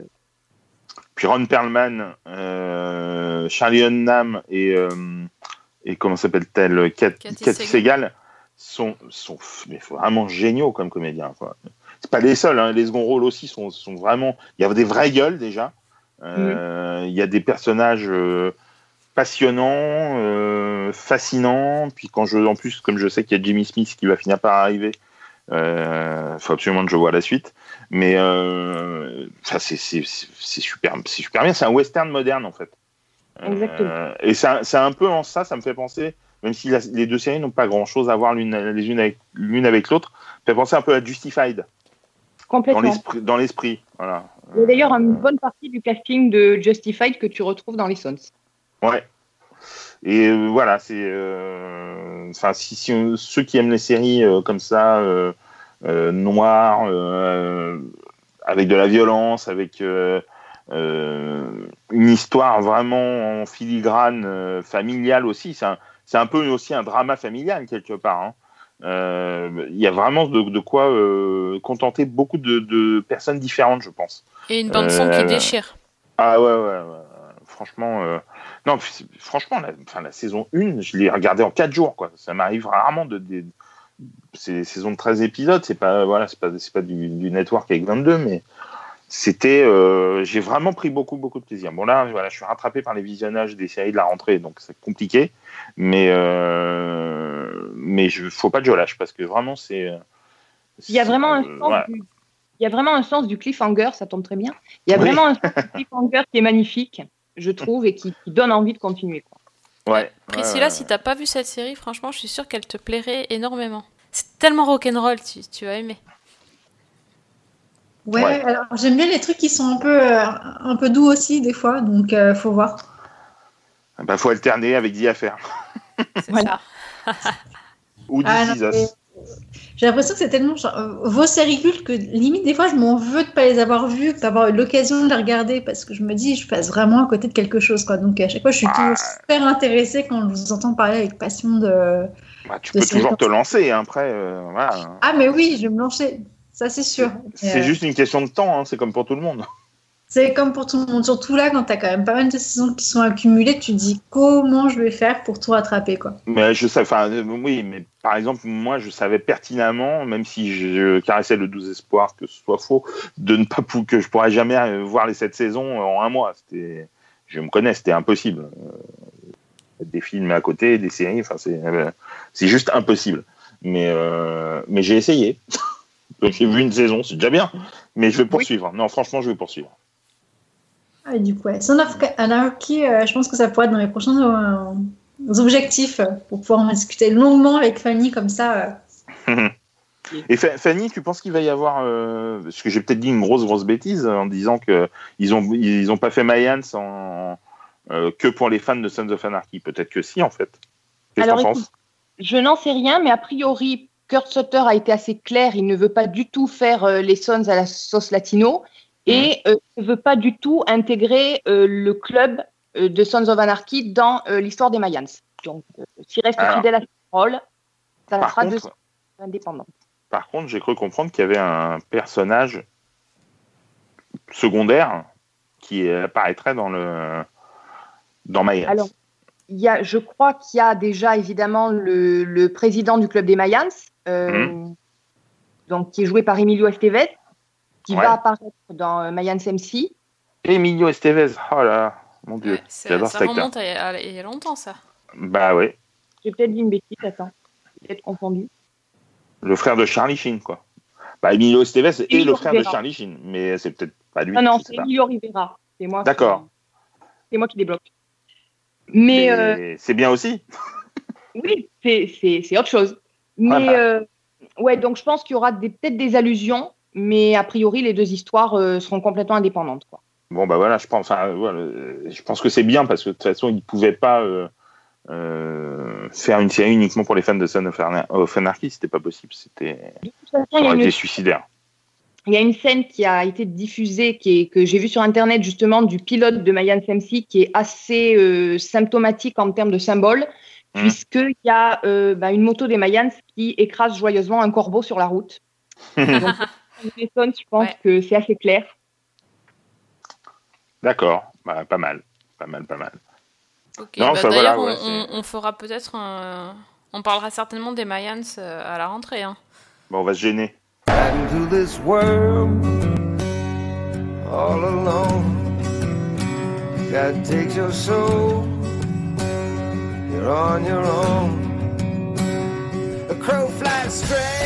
Puis Ron Perlman, euh, Charlie Hunnam et, euh, et comment s'appelle-t-elle Cathy Cathy Segal sont, sont mais vraiment géniaux comme comédiens. quoi. C'est pas les seuls, hein, les seconds rôles aussi sont, sont vraiment. Il y a des vraies gueules déjà. Euh, Il y a des personnages euh, passionnants, euh, fascinants. Puis quand je, en plus, comme je sais qu'il y a Jimmy Smith qui va finir par arriver, euh, faut absolument que je vois la suite. Mais euh, c'est super, c'est super bien. C'est un western moderne en fait. Exactement. Euh, et c'est un, peu en ça, ça me fait penser, même si la- les deux séries n'ont pas grand chose à voir l'une les unes avec l'une avec l'autre, ça fait penser un peu à Justified dans Complètement. l'esprit. Dans l'esprit, voilà. Il y a d'ailleurs une bonne partie du casting de Justified que tu retrouves dans les Sons. Ouais. Et euh, voilà, c'est. euh, Enfin, si, si on- ceux qui aiment les séries euh, comme ça, noires, avec de la violence, avec euh, une histoire vraiment en filigrane, euh, familiale aussi, c'est un, un peu aussi un drama familial quelque part. hein. Euh, Il y a vraiment de, de quoi contenter beaucoup de, de personnes différentes, je pense. Et une bande-son qui Euh, déchire. Ah ouais, ouais, ouais. Franchement, non, franchement, la, enfin, la saison 1, je l'ai regardée en 4 jours, quoi. Ça m'arrive rarement de. de c'est des saisons de 13 épisodes, c'est pas, voilà, c'est pas, c'est pas du, du network avec 22, mais c'était. euh, j'ai vraiment pris beaucoup, beaucoup de plaisir. Bon, là, voilà, je suis rattrapé par les visionnages des séries de la rentrée, donc c'est compliqué, mais, euh, mais je, faut pas que je lâche parce que vraiment, c'est. euh, Il y a vraiment un sens voilà. du... Il y a vraiment un sens du cliffhanger, ça tombe très bien. Il y a Oui. vraiment un sens du cliffhanger qui est magnifique, je trouve, et qui, qui donne envie de continuer. quoi. Ouais. Priscilla, si t'as pas vu cette série, franchement, je suis sûre qu'elle te plairait énormément. C'est tellement rock'n'roll, tu, tu vas aimer. Ouais, Ouais. alors j'aime bien les trucs qui sont un peu, euh, un peu doux aussi, des fois, donc euh, faut voir. Bah, faut alterner avec The Affair. C'est ça. Ou Ah, J'ai l'impression que c'est tellement euh, vos séries cultes que limite des fois je m'en veux de pas les avoir vues, de pas avoir eu l'occasion de les regarder parce que je me dis je passe vraiment à côté de quelque chose quoi. Donc à chaque fois je suis toujours super intéressée quand je vous entends parler avec passion de. Bah, tu de peux toujours te lancer, hein, après. euh, voilà. Ah mais oui, je vais me lancer, ça c'est sûr. C'est Euh, juste une question de temps, hein, c'est comme pour tout le monde. C'est comme pour tout le monde, surtout là quand t'as quand même pas mal de saisons qui sont accumulées, tu te dis comment je vais faire pour tout rattraper quoi. Mais je sais, enfin, euh, oui, mais par exemple, moi, je savais pertinemment, même si je caressais le 12 espoir que ce soit faux, de ne pas que je pourrais jamais euh, voir les sept saisons en un mois. C'était, je me connais, c'était impossible. Euh, Des films à côté, des séries, enfin, c'est, euh, c'est juste impossible. Mais, euh, mais j'ai essayé. Donc, j'ai vu une saison, c'est déjà bien. Mais je vais poursuivre. Non, franchement, je vais poursuivre. Ah, et du coup, ouais. Son of Anarchy, euh, je pense que ça pourrait être dans les prochains euh, objectifs euh, pour pouvoir en discuter longuement avec Fanny comme ça. euh. Et Fa- Fanny, tu penses qu'il va y avoir, euh, parce que j'ai peut-être dit une grosse grosse bêtise en disant que ils ont ils ont pas fait Mayans en euh, que pour les fans de Sons of Anarchy. Peut-être que si en fait. Qu'est-ce que Alors, t'en écoute, penses Je n'en sais rien, mais a priori, Kurt Sutter a été assez clair. Il ne veut pas du tout faire euh, les Sons à la sauce latino et euh, ne veut pas du tout intégrer euh, le club euh, de Sons of Anarchy dans euh, l'histoire des Mayans. Donc, euh, s'il reste Alors. fidèle à son rôle, ça sera de contre- indépendant. Par contre, j'ai cru comprendre qu'il y avait un personnage secondaire qui apparaîtrait dans le dans Mayans. Alors, il y a, je crois qu'il y a déjà évidemment le, le président du club des Mayans, Mhm. donc qui est joué par Emilio Estevez, qui Ouais. va apparaître dans euh, Mayans MC. Emilio Estevez. Oh là, mon dieu, C'est- j'adore ça remonte à, à- il y a longtemps, ça. Bah ouais, J'ai peut-être dit une bêtise, attends, j'ai peut-être confondu. le frère de Charlie Sheen quoi. Bah Emilio Estevez est Emilio le frère de. Charlie Sheen, mais c'est peut-être pas lui. non, non, c'est. Emilio Rivera. C'est moi. qui- D'accord. C'est moi qui débloque. Mais, euh, c'est bien aussi. oui, c'est- autre chose. Mais Voilà. euh, ouais, donc je pense qu'il y aura peut-être des allusions, mais a priori les deux histoires euh, seront complètement indépendantes. Quoi. Bon bah voilà, je pense, enfin, voilà, je pense que c'est bien parce que de toute façon ils ne pouvaient pas euh, euh, faire une série uniquement pour les fans de Son of, of Anarchy, c'était pas possible, c'était ça aurait une été suicidaire. Il y a une scène qui a été diffusée, qui est, que j'ai vue sur Internet justement du pilote de Mayans MC, qui est assez euh, symptomatique en termes de symbole, Mhm. puisqu'il y a euh, bah, une moto des Mayans qui écrase joyeusement un corbeau sur la route. Donc, je pense que c'est assez clair. D'accord, bah, pas mal, pas mal, pas mal. Ok, Non, bah, d'ailleurs, voilà, ouais, on, fera peut-être un... On parlera certainement des Mayans euh, à la rentrée. Hein. Bon, on va se gêner. into this world all alone. God takes your soul, you're on your own. A crow flies straight.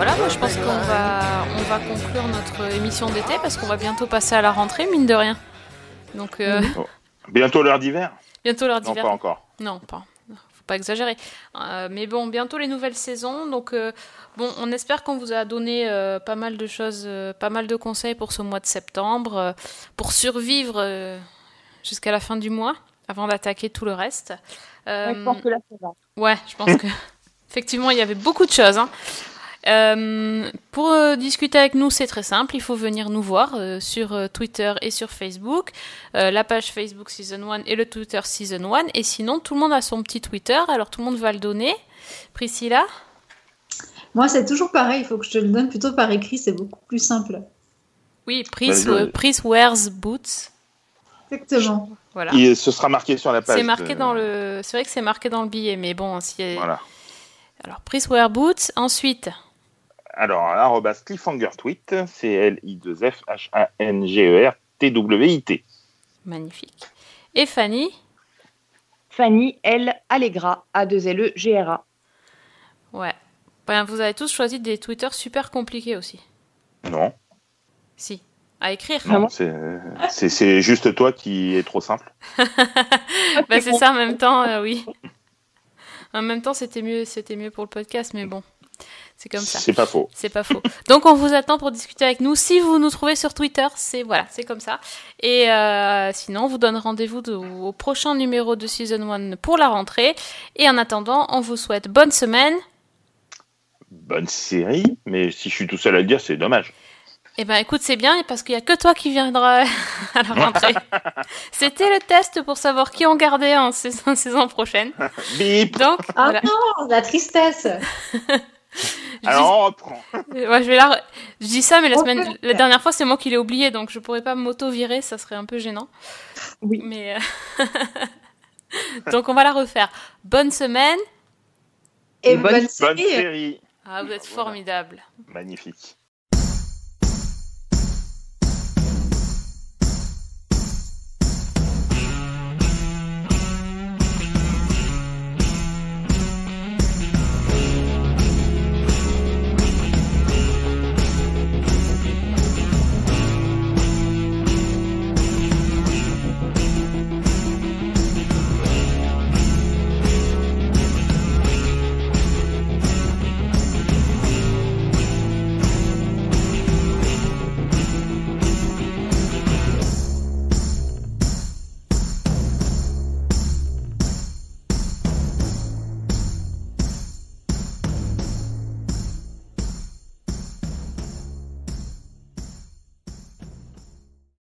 Voilà, moi je pense qu'on va, on va conclure notre émission d'été parce qu'on va bientôt passer à la rentrée, mine de rien. Donc, euh, Oh. Bientôt l'heure d'hiver? Bientôt l'heure Non, d'hiver. pas encore. Non, pas. Faut pas exagérer. Euh, mais bon, bientôt les nouvelles saisons. Donc, euh, bon, on espère qu'on vous a donné euh, pas mal de choses, euh, pas mal de conseils pour ce mois de septembre, euh, pour survivre euh, jusqu'à la fin du mois, avant d'attaquer tout le reste. Euh, Ouais, je pense que là, ça va. Ouais, je pense que effectivement il y avait beaucoup de choses. hein. Euh, pour euh, discuter avec nous, c'est très simple. Il faut venir nous voir euh, sur euh, Twitter et sur Facebook, Euh, la page Facebook Season 1 et le Twitter Season 1. Et sinon, tout le monde a son petit Twitter, alors tout le monde va le donner. Priscilla? Moi, c'est toujours pareil, il faut que je te le donne plutôt par écrit, c'est beaucoup plus simple. Oui, Pris, Pris Wears Boots. Exactement. Voilà. Et ce sera marqué sur la page. C'est marqué de- dans le. C'est vrai que c'est marqué dans le billet, mais bon, si. Voilà. Alors, Pris Wear Boots. Ensuite, Alors, arrobas cliffhanger tweet, c'est L-I-2-F-H-A-N-G-E-R-T-W-I-T. magnifique. Et Fanny? Fanny L. Allegra, A2LE-G-R-A. Ouais. Ben, vous avez tous choisi des Twitter super compliqués aussi. Non, Si. À écrire. non c'est- juste toi qui est trop simple. Bah, c'est ça en même temps, euh, oui. En même temps, c'était mieux, c'était mieux pour le podcast, mais bon, c'est comme ça. C'est pas faux. C'est pas faux. Donc, on vous attend pour discuter avec nous. Si vous nous trouvez sur Twitter, c'est voilà, c'est comme ça. Et euh, sinon, on vous donne rendez-vous de- au prochain numéro de Season 1 pour la rentrée. Et en attendant, on vous souhaite bonne semaine. Bonne série, mais si je suis tout seul à le dire, c'est dommage. Eh ben, écoute, c'est bien parce qu'il y a que toi qui viendra à la rentrée. C'était le test pour savoir qui on gardait en saison, saison prochaine. Bip Donc, Ah voilà. non, la tristesse. Alors, on reprend. Euh, Ouais, je vais la. Je dis ça, mais la On semaine, la dernière fois, c'est moi qui l'ai oublié, donc je pourrais pas m'auto-virer, ça serait un peu gênant. Oui. Mais euh, donc on va la refaire. Bonne semaine. Et bonne- bonne Bonne série. série. Ah, vous êtes formidable. Magnifique.